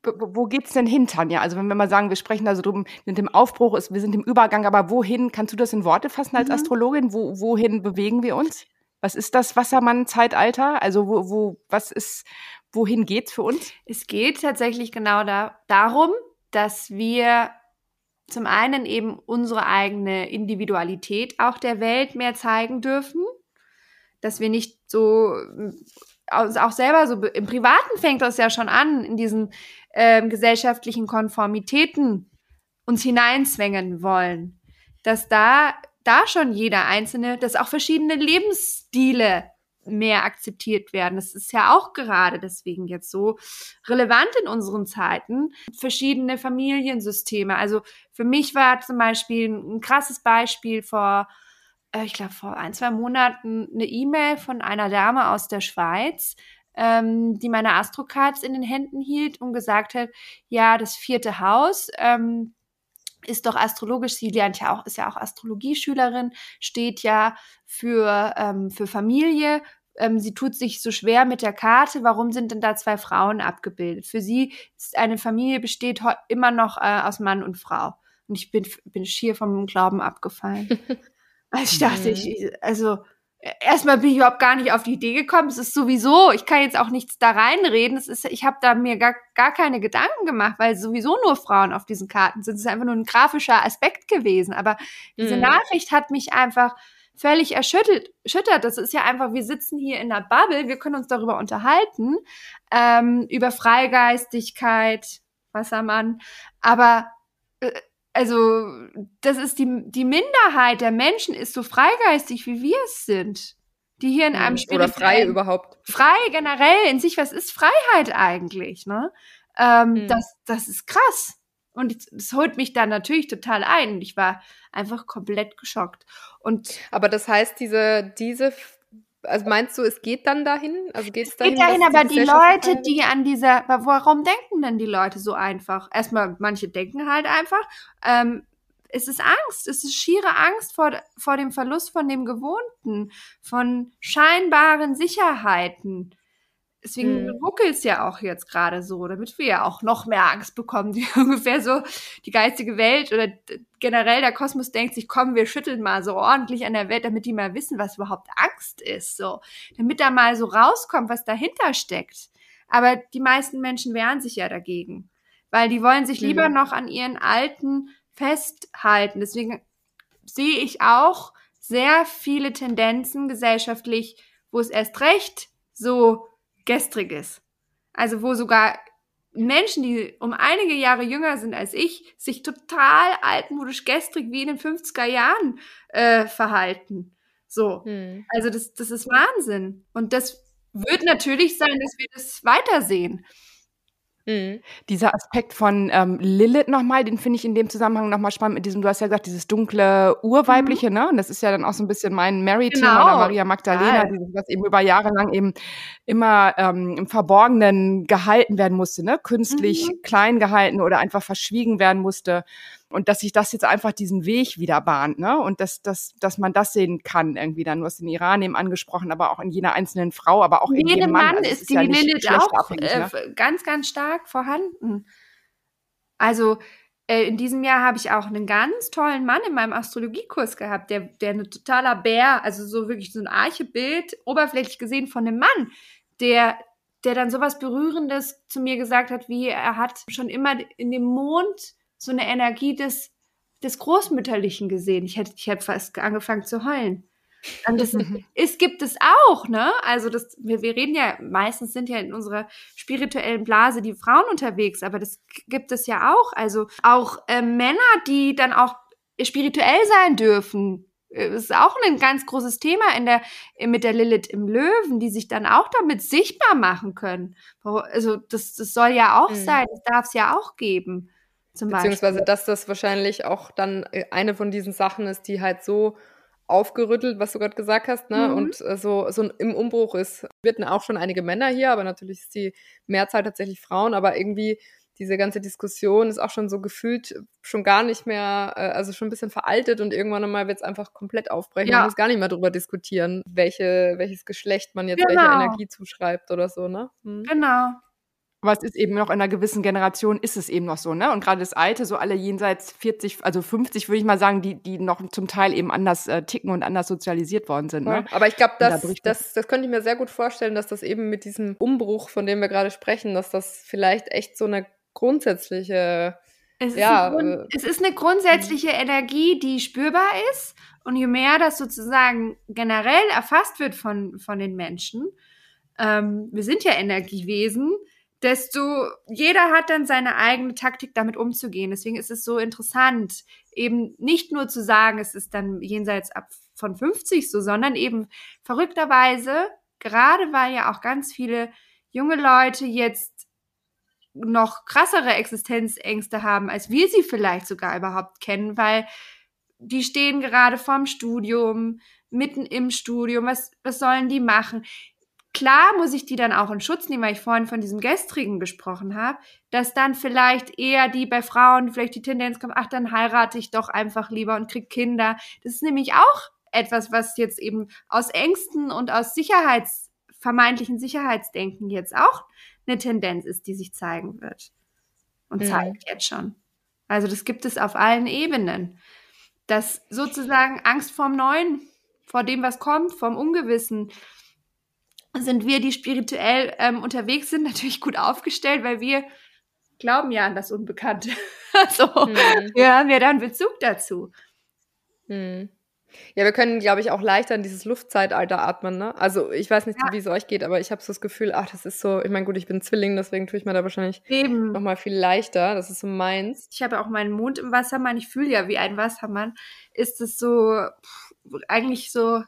Speaker 3: wo geht's denn hin, Tanja? Also wenn wir mal sagen, wir sprechen da so drum, wir sind im Aufbruch, wir sind im Übergang, aber wohin, kannst du das in Worte fassen als mhm. Astrologin? Wo, wohin bewegen wir uns? Was ist das Wassermann-Zeitalter? Also wo, wo, was ist, wohin geht's für uns?
Speaker 4: Es geht tatsächlich genau da, darum, dass wir zum einen eben unsere eigene Individualität auch der Welt mehr zeigen dürfen, dass wir nicht so auch selber so im Privaten fängt das ja schon an, in diesen ähm, gesellschaftlichen Konformitäten uns hineinzwängen wollen, dass da, da schon jeder Einzelne, dass auch verschiedene Lebensstile mehr akzeptiert werden. Das ist ja auch gerade deswegen jetzt so relevant in unseren Zeiten. Verschiedene Familiensysteme. Also für mich war zum Beispiel ein krasses Beispiel vor, äh, ich glaube, vor ein, zwei Monaten eine E-Mail von einer Dame aus der Schweiz, ähm, die meine Astrocards in den Händen hielt und gesagt hat, ja, das vierte Haus ähm, ist doch astrologisch, sie lernt ja auch, ist ja auch Astrologieschülerin, steht ja für, ähm, für Familie. Ähm, sie tut sich so schwer mit der Karte. Warum sind denn da zwei Frauen abgebildet? Für sie ist eine Familie besteht immer noch äh, aus Mann und Frau. Und ich bin, bin schier vom Glauben abgefallen. also ich dachte, mhm. ich, also erstmal bin ich überhaupt gar nicht auf die Idee gekommen. Es ist sowieso, ich kann jetzt auch nichts da reinreden. Es ist, ich habe da mir gar, gar keine Gedanken gemacht, weil sowieso nur Frauen auf diesen Karten sind. Es ist einfach nur ein grafischer Aspekt gewesen. Aber diese mhm. Nachricht hat mich einfach völlig. Erschüttert. Das ist ja einfach, wir sitzen hier in einer Bubble, wir können uns darüber unterhalten, ähm, über Freigeistigkeit, Wassermann. Aber äh, also das ist die, die Minderheit der Menschen ist so freigeistig, wie wir es sind. Die hier in einem
Speaker 2: Spiel. Oder frei überhaupt.
Speaker 4: Frei generell in sich, was ist Freiheit eigentlich, ne? Ähm, mhm. das, das ist krass. Und das holt mich dann natürlich total ein. Ich war einfach komplett geschockt. Und
Speaker 2: aber das heißt, diese, diese, also meinst du, es geht dann dahin? Also geht es dahin?
Speaker 4: Geht dahin, aber die, die Leute, die an dieser, warum denken denn die Leute so einfach? Erstmal, manche denken halt einfach, ähm, es ist Angst, es ist schiere Angst vor, vor dem Verlust von dem Gewohnten, von scheinbaren Sicherheiten. Deswegen hm. ruckelt es ja auch jetzt gerade so, damit wir ja auch noch mehr Angst bekommen, die ungefähr so die geistige Welt oder generell der Kosmos denkt sich, komm, wir schütteln mal so ordentlich an der Welt, damit die mal wissen, was überhaupt Angst ist, so, damit da mal so rauskommt, was dahinter steckt. Aber die meisten Menschen wehren sich ja dagegen, weil die wollen sich lieber hm. noch an ihren alten festhalten. Deswegen sehe ich auch sehr viele Tendenzen gesellschaftlich, wo es erst recht so gestriges. Also wo sogar Menschen, die um einige Jahre jünger sind als ich, sich total altmodisch gestrig wie in den 50er Jahren äh, verhalten. So. Hm. Also das, das ist Wahnsinn. Und das wird natürlich sein, dass wir das weitersehen.
Speaker 3: Mhm. Dieser Aspekt von ähm, Lilith nochmal, den finde ich in dem Zusammenhang nochmal spannend mit diesem, du hast ja gesagt, dieses dunkle Urweibliche, mhm. ne? Und das ist ja dann auch so ein bisschen mein Mary-Thema genau. oder Maria Magdalena, ja. was eben über Jahre lang eben immer ähm, im Verborgenen gehalten werden musste, ne? Künstlich mhm. klein gehalten oder einfach verschwiegen werden musste und dass sich das jetzt einfach diesen Weg wieder bahnt, ne? Und dass, dass, dass man das sehen kann irgendwie dann. Du hast den Iran eben angesprochen, aber auch in jeder einzelnen Frau, aber auch in jedem Mann. Mann
Speaker 4: also ist, ist die ja Lilith auch ne? äh, ganz, ganz stark vorhanden. Also äh, in diesem Jahr habe ich auch einen ganz tollen Mann in meinem Astrologiekurs gehabt, der, der ein totaler Bär, also so wirklich so ein Archebild, oberflächlich gesehen von einem Mann, der der dann sowas Berührendes zu mir gesagt hat, wie er hat schon immer in dem Mond so eine Energie des, des Großmütterlichen gesehen. Ich hätte, ich hätte fast angefangen zu heulen. Und das ist, gibt es auch, ne? Also das, wir, wir reden ja, meistens sind ja in unserer spirituellen Blase die Frauen unterwegs, aber das gibt es ja auch. Also auch äh, Männer, die dann auch spirituell sein dürfen. Das ist auch ein ganz großes Thema in der, mit der Lilith im Löwen, die sich dann auch damit sichtbar machen können. Also das, das soll ja auch mhm. sein, das darf es ja auch geben.
Speaker 2: Zum Beziehungsweise, dass das wahrscheinlich auch dann äh, eine von diesen Sachen ist, die halt so aufgerüttelt, was du gerade gesagt hast, ne? Mhm. Und äh, so, so im Umbruch ist. Wir hatten auch schon einige Männer hier, aber natürlich ist die Mehrzahl tatsächlich Frauen, aber irgendwie diese ganze Diskussion ist auch schon so gefühlt schon gar nicht mehr, äh, also schon ein bisschen veraltet und irgendwann einmal wird es einfach komplett aufbrechen. Ja. Man muss gar nicht mehr darüber diskutieren, welche, welches Geschlecht man jetzt genau. welche Energie zuschreibt oder so, ne?
Speaker 4: Mhm. Genau.
Speaker 3: Aber es ist eben noch in einer gewissen Generation ist es eben noch so, ne? Und gerade das Alte, so alle jenseits 40, also 50, würde ich mal sagen, die, die noch zum Teil eben anders äh, ticken und anders sozialisiert worden sind. Ne?
Speaker 2: Aber ich glaube, das, das, das könnte ich mir sehr gut vorstellen, dass das eben mit diesem Umbruch, von dem wir gerade sprechen, dass das vielleicht echt so eine grundsätzliche
Speaker 4: es ja, ist, äh, es ist eine grundsätzliche Energie, die spürbar ist. Und je mehr das sozusagen generell erfasst wird von, von den Menschen, ähm, wir sind ja Energiewesen, desto jeder hat dann seine eigene Taktik damit umzugehen. Deswegen ist es so interessant, eben nicht nur zu sagen, es ist dann jenseits ab von 50 so, sondern eben verrückterweise, gerade weil ja auch ganz viele junge Leute jetzt noch krassere Existenzängste haben, als wir sie vielleicht sogar überhaupt kennen, weil die stehen gerade vorm Studium, mitten im Studium, was, was sollen die machen? Klar muss ich die dann auch in Schutz nehmen, weil ich vorhin von diesem gestrigen gesprochen habe, dass dann vielleicht eher die bei Frauen vielleicht die Tendenz kommt, ach, dann heirate ich doch einfach lieber und krieg Kinder. Das ist nämlich auch etwas, was jetzt eben aus Ängsten und aus Sicherheits, vermeintlichen Sicherheitsdenken jetzt auch eine Tendenz ist, die sich zeigen wird. Und mhm. zeigt jetzt schon. Also das gibt es auf allen Ebenen. Dass sozusagen Angst vorm Neuen, vor dem, was kommt, vom Ungewissen, sind wir, die spirituell ähm, unterwegs sind, natürlich gut aufgestellt, weil wir glauben ja an das Unbekannte. also hm. wir haben ja dann Bezug dazu.
Speaker 2: Hm. Ja, wir können, glaube ich, auch leichter in dieses Luftzeitalter atmen. Ne? Also ich weiß nicht, ja. wie es euch geht, aber ich habe so das Gefühl, ach, das ist so, ich meine, gut, ich bin Zwilling, deswegen tue ich mir da wahrscheinlich Eben. noch mal viel leichter. Das ist so meins.
Speaker 4: Ich habe ja auch meinen Mond im Wassermann. Ich fühle ja wie ein Wassermann. Ist es so pff, eigentlich so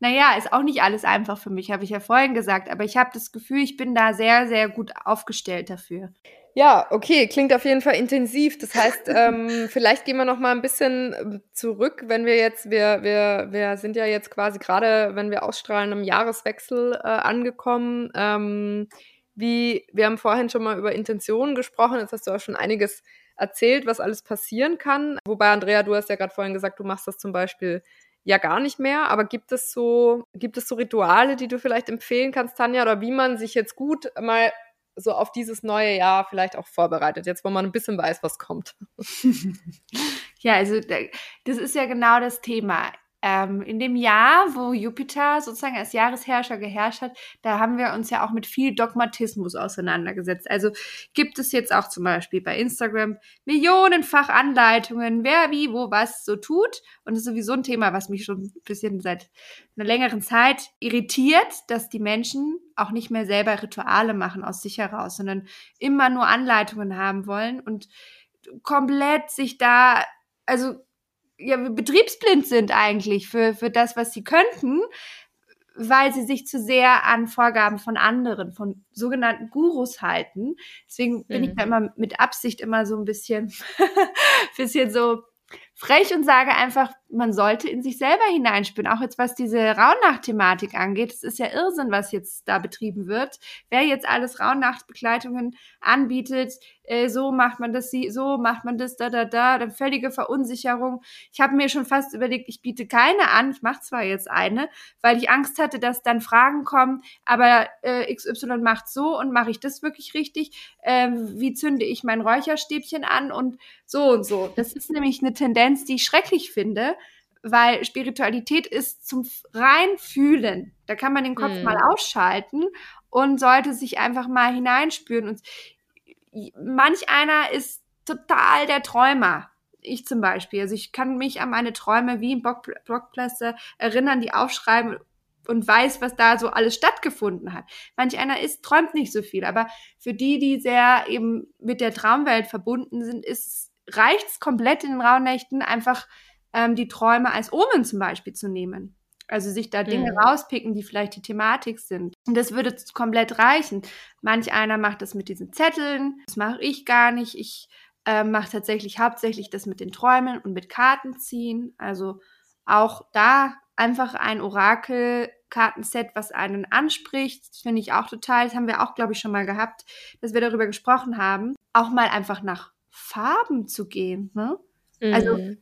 Speaker 4: naja, ist auch nicht alles einfach für mich, habe ich ja vorhin gesagt. Aber ich habe das Gefühl, ich bin da sehr, sehr gut aufgestellt dafür.
Speaker 2: Ja, okay, klingt auf jeden Fall intensiv. Das heißt, ähm, vielleicht gehen wir noch mal ein bisschen ähm, zurück, wenn wir jetzt, wir, wir, wir sind ja jetzt quasi gerade, wenn wir ausstrahlen, im Jahreswechsel äh, angekommen. Ähm, wie, wir haben vorhin schon mal über Intentionen gesprochen, jetzt hast du auch schon einiges erzählt, was alles passieren kann. Wobei, Andrea, du hast ja gerade vorhin gesagt, du machst das zum Beispiel ja gar nicht mehr. Aber gibt es so, gibt es so Rituale, die du vielleicht empfehlen kannst, Tanja, oder wie man sich jetzt gut mal so auf dieses neue Jahr vielleicht auch vorbereitet, jetzt wo man ein bisschen weiß, was kommt?
Speaker 4: ja, also das ist ja genau das Thema ähm, in dem Jahr, wo Jupiter sozusagen als Jahresherrscher geherrscht hat, da haben wir uns ja auch mit viel Dogmatismus auseinandergesetzt. Also gibt es jetzt auch zum Beispiel bei Instagram millionenfach Anleitungen, wer wie, wo, was so tut. Und das ist sowieso ein Thema, was mich schon ein bisschen seit einer längeren Zeit irritiert, dass die Menschen auch nicht mehr selber Rituale machen aus sich heraus, sondern immer nur Anleitungen haben wollen und komplett sich da, also ja, betriebsblind sind eigentlich für, für das, was sie könnten, weil sie sich zu sehr an Vorgaben von anderen, von sogenannten Gurus halten. Deswegen bin mhm. ich da immer mit Absicht immer so ein bisschen, bisschen so frech und sage einfach, man sollte in sich selber hineinspüren. Auch jetzt, was diese Rauhnacht-Thematik angeht. Es ist ja Irrsinn, was jetzt da betrieben wird. Wer jetzt alles Rauhnachtbegleitungen anbietet, äh, so macht man das, so macht man das, da, da, da, dann völlige Verunsicherung. Ich habe mir schon fast überlegt, ich biete keine an. Ich mache zwar jetzt eine, weil ich Angst hatte, dass dann Fragen kommen, aber äh, XY macht so und mache ich das wirklich richtig? Ähm, wie zünde ich mein Räucherstäbchen an und so und so. Das ist nämlich eine Tendenz, die ich schrecklich finde, weil Spiritualität ist zum rein fühlen. Da kann man den Kopf hm. mal ausschalten und sollte sich einfach mal hineinspüren. Und manch einer ist total der Träumer. Ich zum Beispiel. Also ich kann mich an meine Träume wie ein Blockplaster erinnern, die aufschreiben und weiß, was da so alles stattgefunden hat. Manch einer ist, träumt nicht so viel, aber für die, die sehr eben mit der Traumwelt verbunden sind, ist, reicht's komplett in den Raunächten einfach ähm, die Träume als Omen zum Beispiel zu nehmen. Also sich da Dinge mhm. rauspicken, die vielleicht die Thematik sind. Und das würde komplett reichen. Manch einer macht das mit diesen Zetteln. Das mache ich gar nicht. Ich äh, mache tatsächlich hauptsächlich das mit den Träumen und mit Karten ziehen. Also auch da einfach ein Orakel-Kartenset, was einen anspricht. Das finde ich auch total. Das haben wir auch, glaube ich, schon mal gehabt, dass wir darüber gesprochen haben. Auch mal einfach nach Farben zu gehen. Ne? Also mhm. Also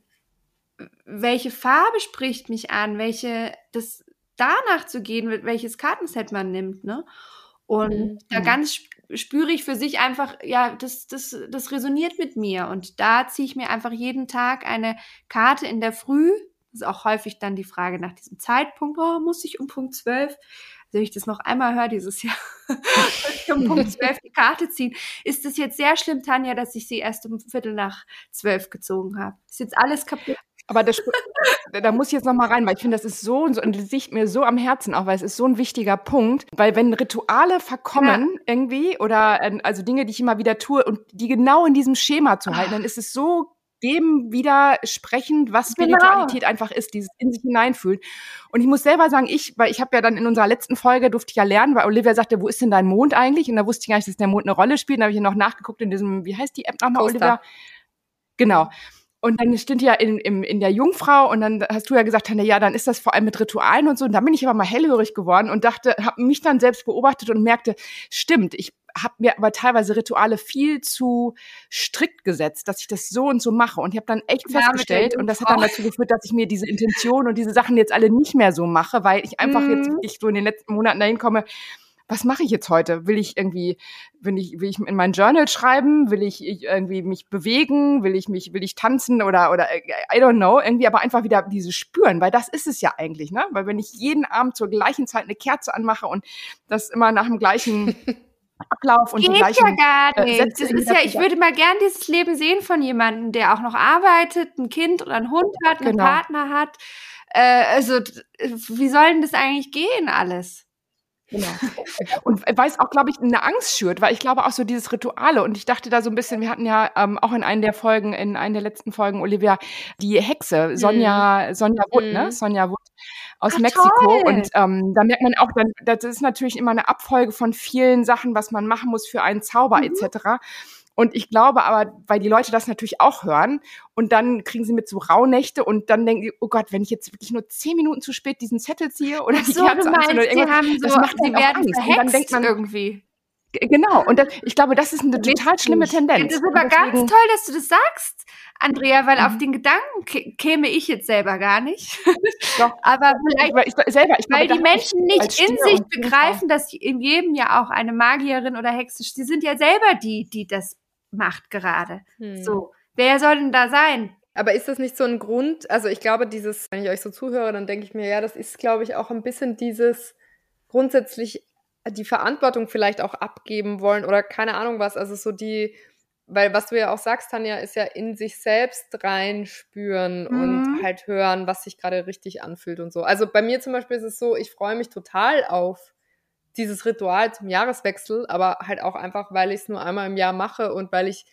Speaker 4: welche Farbe spricht mich an, welche, das danach zu gehen, welches Kartenset man nimmt, ne? Und mhm. da ganz spüre ich für sich einfach, ja, das, das, das resoniert mit mir. Und da ziehe ich mir einfach jeden Tag eine Karte in der Früh. Das ist auch häufig dann die Frage nach diesem Zeitpunkt, oh, muss ich um Punkt 12? Wenn ich das noch einmal höre dieses Jahr, um Punkt 12 die Karte ziehen, ist es jetzt sehr schlimm, Tanja, dass ich sie erst um Viertel nach zwölf gezogen habe. Ist jetzt alles kaputt.
Speaker 3: Aber das, da muss ich jetzt noch mal rein, weil ich finde, das ist so und so, und das liegt mir so am Herzen auch, weil es ist so ein wichtiger Punkt. Weil wenn Rituale verkommen ja. irgendwie oder äh, also Dinge, die ich immer wieder tue und die genau in diesem Schema zu halten, dann ist es so dem widersprechend, was genau. Spiritualität genau. einfach ist, dieses in sich hineinfühlen. Und ich muss selber sagen, ich, weil ich habe ja dann in unserer letzten Folge durfte ich ja lernen, weil Olivia sagte, wo ist denn dein Mond eigentlich? Und da wusste ich gar nicht, dass der Mond eine Rolle spielt. Und da habe ich ja noch nachgeguckt in diesem, wie heißt die App nochmal, Olivia? Genau. Und dann stimmt ja in, in, in der Jungfrau und dann hast du ja gesagt, ja, dann ist das vor allem mit Ritualen und so. Und dann bin ich aber mal hellhörig geworden und dachte, habe mich dann selbst beobachtet und merkte, stimmt, ich habe mir aber teilweise Rituale viel zu strikt gesetzt, dass ich das so und so mache. Und ich habe dann echt ja, festgestellt, und das hat dann dazu geführt, dass ich mir diese Intention und diese Sachen jetzt alle nicht mehr so mache, weil ich einfach mhm. jetzt ich so in den letzten Monaten dahin komme, was mache ich jetzt heute? Will ich irgendwie, will ich, will ich in mein Journal schreiben? Will ich irgendwie mich bewegen? Will ich mich, will ich tanzen oder, oder, äh, I don't know, irgendwie aber einfach wieder dieses Spüren, weil das ist es ja eigentlich, ne? Weil wenn ich jeden Abend zur gleichen Zeit eine Kerze anmache und das immer nach dem gleichen Ablauf und
Speaker 4: Geht
Speaker 3: die gleichen
Speaker 4: ja gar äh, nicht. Äh, das ist ja, ich würde mal gern dieses Leben sehen von jemandem, der auch noch arbeitet, ein Kind oder einen Hund hat, einen genau. Partner hat. Äh, also, wie soll denn das eigentlich gehen alles?
Speaker 3: Genau. Und weil es auch, glaube ich, eine Angst schürt, weil ich glaube auch so dieses Rituale und ich dachte da so ein bisschen, wir hatten ja ähm, auch in einer der Folgen, in einer der letzten Folgen, Olivia, die Hexe, Sonja, mhm. Sonja Wood, ne? mhm. ne? Sonja Wood aus Ach, Mexiko. Toll. Und ähm, da merkt man auch, das ist natürlich immer eine Abfolge von vielen Sachen, was man machen muss für einen Zauber mhm. etc. Und ich glaube aber, weil die Leute das natürlich auch hören und dann kriegen sie mit so Rauhnächte und dann denken die, oh Gott, wenn ich jetzt wirklich nur zehn Minuten zu spät diesen Zettel ziehe oder die
Speaker 4: so,
Speaker 3: Kerze
Speaker 4: anziehe oder irgendwas, haben so, das macht sie werden Angst. Und dann denkt man irgendwie.
Speaker 3: Genau, und das, ich glaube, das ist eine total schlimme Tendenz.
Speaker 4: Das ist aber ganz toll, dass du das sagst, Andrea, weil mhm. auf den Gedanken käme ich jetzt selber gar nicht. Doch. aber vielleicht,
Speaker 3: weil, ich, selber, ich
Speaker 4: weil die Menschen nicht in sich begreifen, dass in jedem ja auch eine Magierin oder Hexe, sie sind ja selber die, die das macht gerade. Hm. So, wer soll denn da sein?
Speaker 2: Aber ist das nicht so ein Grund? Also ich glaube, dieses, wenn ich euch so zuhöre, dann denke ich mir, ja, das ist, glaube ich, auch ein bisschen dieses grundsätzlich die Verantwortung vielleicht auch abgeben wollen oder keine Ahnung was. Also so die, weil was du ja auch sagst, Tanja, ist ja in sich selbst reinspüren mhm. und halt hören, was sich gerade richtig anfühlt und so. Also bei mir zum Beispiel ist es so, ich freue mich total auf dieses Ritual zum Jahreswechsel, aber halt auch einfach, weil ich es nur einmal im Jahr mache und weil ich,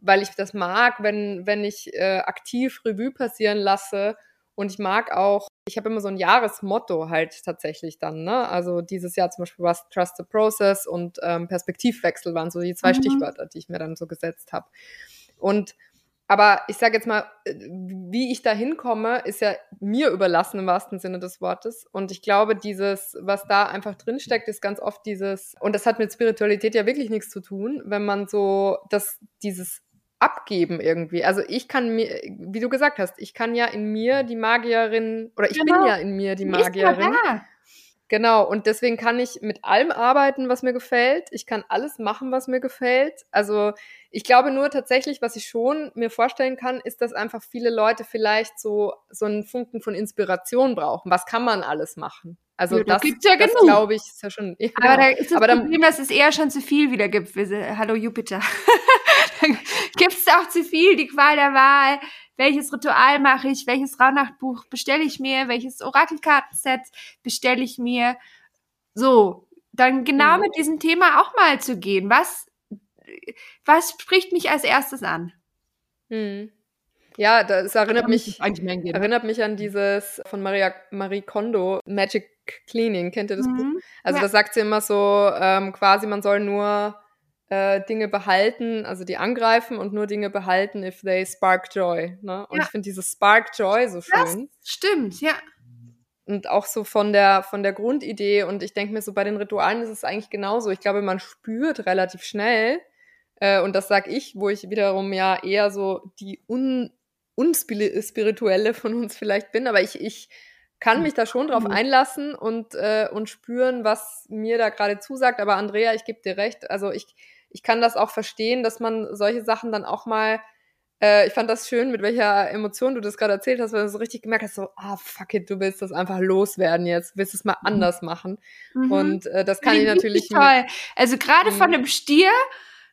Speaker 2: weil ich das mag, wenn, wenn ich äh, aktiv Revue passieren lasse. Und ich mag auch, ich habe immer so ein Jahresmotto halt tatsächlich dann, ne? Also dieses Jahr zum Beispiel war es Trust the Process und ähm, Perspektivwechsel waren so die zwei mhm. Stichwörter, die ich mir dann so gesetzt habe. Und aber ich sage jetzt mal, äh, wie ich da hinkomme, ist ja mir überlassen im wahrsten Sinne des Wortes. Und ich glaube, dieses, was da einfach drinsteckt, ist ganz oft dieses, und das hat mit Spiritualität ja wirklich nichts zu tun, wenn man so, das, dieses Abgeben irgendwie. Also ich kann mir, wie du gesagt hast, ich kann ja in mir die Magierin, oder ich genau. bin ja in mir die Magierin. Genau, und deswegen kann ich mit allem arbeiten, was mir gefällt. Ich kann alles machen, was mir gefällt. Also ich glaube nur tatsächlich, was ich schon mir vorstellen kann, ist, dass einfach viele Leute vielleicht so, so einen Funken von Inspiration brauchen. Was kann man alles machen? Also ja, das, gibt's ja das glaube ich, ist ja schon. Ja,
Speaker 4: aber da ist das aber Problem, dann, dass es eher schon zu viel wieder gibt. Hallo Jupiter. gibt es auch zu viel, die Qual der Wahl. Welches Ritual mache ich? Welches Rauhnachtbuch bestelle ich mir? Welches Orakelkartenset bestelle ich mir? So, dann genau mhm. mit diesem Thema auch mal zu gehen. Was was spricht mich als erstes an?
Speaker 2: Hm. Ja, das erinnert mich, erinnert mich an dieses von Maria, Marie Kondo, Magic Cleaning. Kennt ihr das mhm. Buch? Also ja. da sagt sie immer so, ähm, quasi man soll nur äh, Dinge behalten, also die angreifen und nur Dinge behalten, if they spark joy. Ne? Und ja. ich finde dieses Spark Joy so schön.
Speaker 4: Das stimmt, ja.
Speaker 2: Und auch so von der, von der Grundidee. Und ich denke mir so, bei den Ritualen ist es eigentlich genauso. Ich glaube, man spürt relativ schnell, äh, und das sag ich, wo ich wiederum ja eher so die un unspirituelle von uns vielleicht bin, aber ich, ich kann mich da schon drauf mhm. einlassen und, äh, und spüren, was mir da gerade zusagt. Aber Andrea, ich gebe dir recht, also ich, ich kann das auch verstehen, dass man solche Sachen dann auch mal äh, ich fand das schön, mit welcher Emotion du das gerade erzählt hast, weil du so richtig gemerkt hast, so, ah, fuck it, du willst das einfach loswerden jetzt, willst es mal mhm. anders machen. Mhm. Und äh, das kann ich natürlich.
Speaker 4: Toll. Also gerade von einem Stier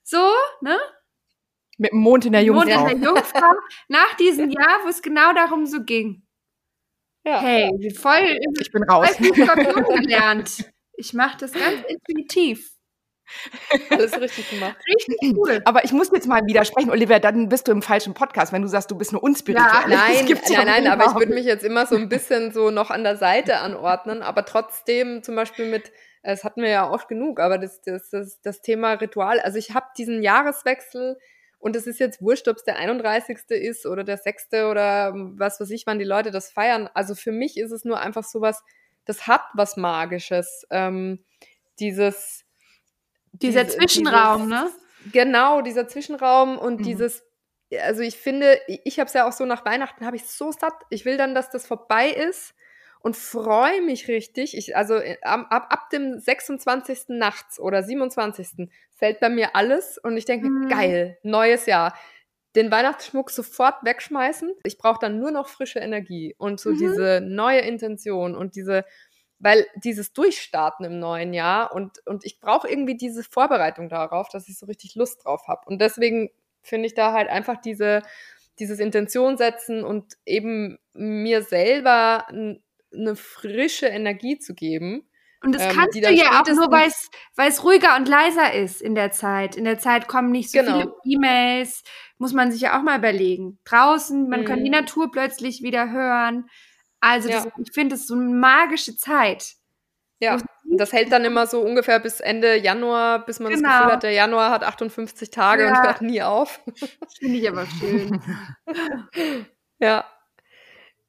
Speaker 4: so, ne?
Speaker 3: Mit dem Mond in der Jungfrau. Mond in der Jungfrau.
Speaker 4: nach diesem Jahr, wo es genau darum so ging. Ja. Hey, voll.
Speaker 3: Ich bin raus.
Speaker 4: Voll gelernt. Ich mache das ganz intuitiv.
Speaker 2: Alles richtig gemacht.
Speaker 3: Richtig cool. Aber ich muss jetzt mal widersprechen, Oliver, dann bist du im falschen Podcast, wenn du sagst, du bist nur unspirituell. Ja,
Speaker 2: nein, nein, nein, aber ich würde mich jetzt immer so ein bisschen so noch an der Seite anordnen, aber trotzdem zum Beispiel mit das hatten wir ja oft genug, aber das, das, das, das Thema Ritual, also ich habe diesen Jahreswechsel und es ist jetzt wurscht, ob es der 31. ist oder der 6. oder was weiß ich, wann die Leute das feiern. Also für mich ist es nur einfach sowas, das hat was Magisches. Ähm, dieses
Speaker 4: dieser diese, Zwischenraum,
Speaker 2: dieses,
Speaker 4: ne?
Speaker 2: Genau, dieser Zwischenraum und mhm. dieses also ich finde, ich habe es ja auch so nach Weihnachten, habe ich so satt. Ich will dann, dass das vorbei ist und freue mich richtig. Ich, also äh, ab, ab dem 26. nachts oder 27. fällt bei mir alles und ich denke, mhm. geil, neues Jahr. Den Weihnachtsschmuck sofort wegschmeißen. Ich brauche dann nur noch frische Energie und so mhm. diese neue Intention und diese, weil dieses Durchstarten im neuen Jahr und, und ich brauche irgendwie diese Vorbereitung darauf, dass ich so richtig Lust drauf habe. Und deswegen finde ich da halt einfach diese, dieses Intention setzen und eben mir selber eine frische Energie zu geben.
Speaker 4: Und das ähm, kannst du ja auch nur, weil es ruhiger und leiser ist in der Zeit. In der Zeit kommen nicht so genau. viele E-Mails, muss man sich ja auch mal überlegen. Draußen, man mhm. kann die mhm. Natur plötzlich wieder hören. Also ja. das, ich finde, das ist so eine magische Zeit.
Speaker 2: Ja, das hält dann immer so ungefähr bis Ende Januar, bis man genau. das Gefühl hat, der Januar hat 58 Tage ja. und hört nie auf.
Speaker 4: Finde ich aber schön.
Speaker 2: ja.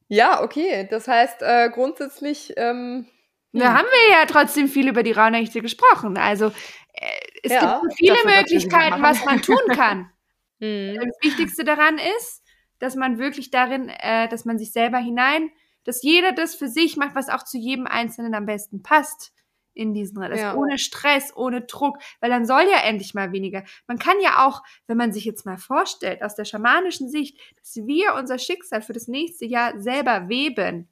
Speaker 2: Ja, okay. Das heißt, äh, grundsätzlich. Ähm,
Speaker 4: da hm. haben wir ja trotzdem viel über die Rauhnächte gesprochen. Also äh, es ja, gibt viele Möglichkeiten, was man tun kann. mhm. Das Wichtigste daran ist, dass man wirklich darin, äh, dass man sich selber hinein, dass jeder das für sich macht, was auch zu jedem Einzelnen am besten passt in diesen Rest. Ja. Ohne Stress, ohne Druck, weil dann soll ja endlich mal weniger. Man kann ja auch, wenn man sich jetzt mal vorstellt, aus der schamanischen Sicht, dass wir unser Schicksal für das nächste Jahr selber weben.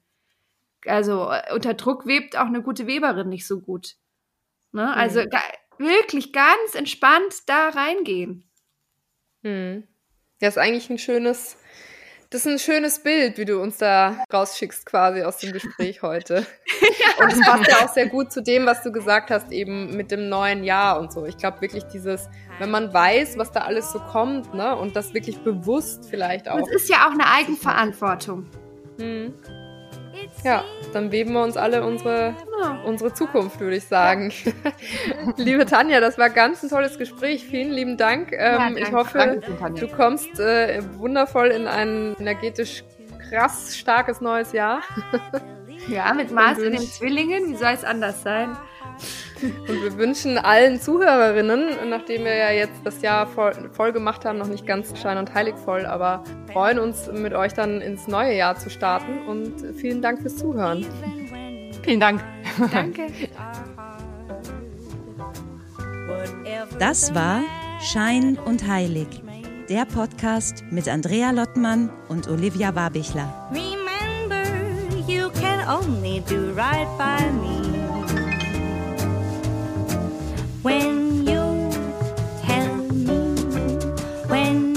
Speaker 4: Also äh, unter Druck webt auch eine gute Weberin nicht so gut. Ne? Also mhm. wirklich ganz entspannt da reingehen.
Speaker 2: Mhm. Ja, ist eigentlich ein schönes, das ist ein schönes Bild, wie du uns da rausschickst quasi aus dem Gespräch heute. ja. Und es passt ja auch sehr gut zu dem, was du gesagt hast, eben mit dem neuen Jahr und so. Ich glaube wirklich dieses, wenn man weiß, was da alles so kommt, ne, und das wirklich bewusst vielleicht auch.
Speaker 4: Es ist ja auch eine Eigenverantwortung.
Speaker 2: Hm. Ja, dann weben wir uns alle unsere, unsere Zukunft, würde ich sagen. Liebe Tanja, das war ganz ein tolles Gespräch. Vielen lieben Dank. Ähm, ja, ich hoffe, danke, du kommst äh, wundervoll in ein energetisch krass starkes neues Jahr.
Speaker 4: ja, mit Mars in den Zwillingen. Wie soll es anders sein?
Speaker 2: Und wir wünschen allen Zuhörerinnen, nachdem wir ja jetzt das Jahr voll, voll, gemacht haben, noch nicht ganz schein- und heilig voll, aber freuen uns mit euch dann ins neue Jahr zu starten und vielen Dank fürs Zuhören.
Speaker 3: Vielen Dank.
Speaker 4: Danke.
Speaker 1: Das war Schein und Heilig, der Podcast mit Andrea Lottmann und Olivia Warbichler. only do right by me. When you tell me, when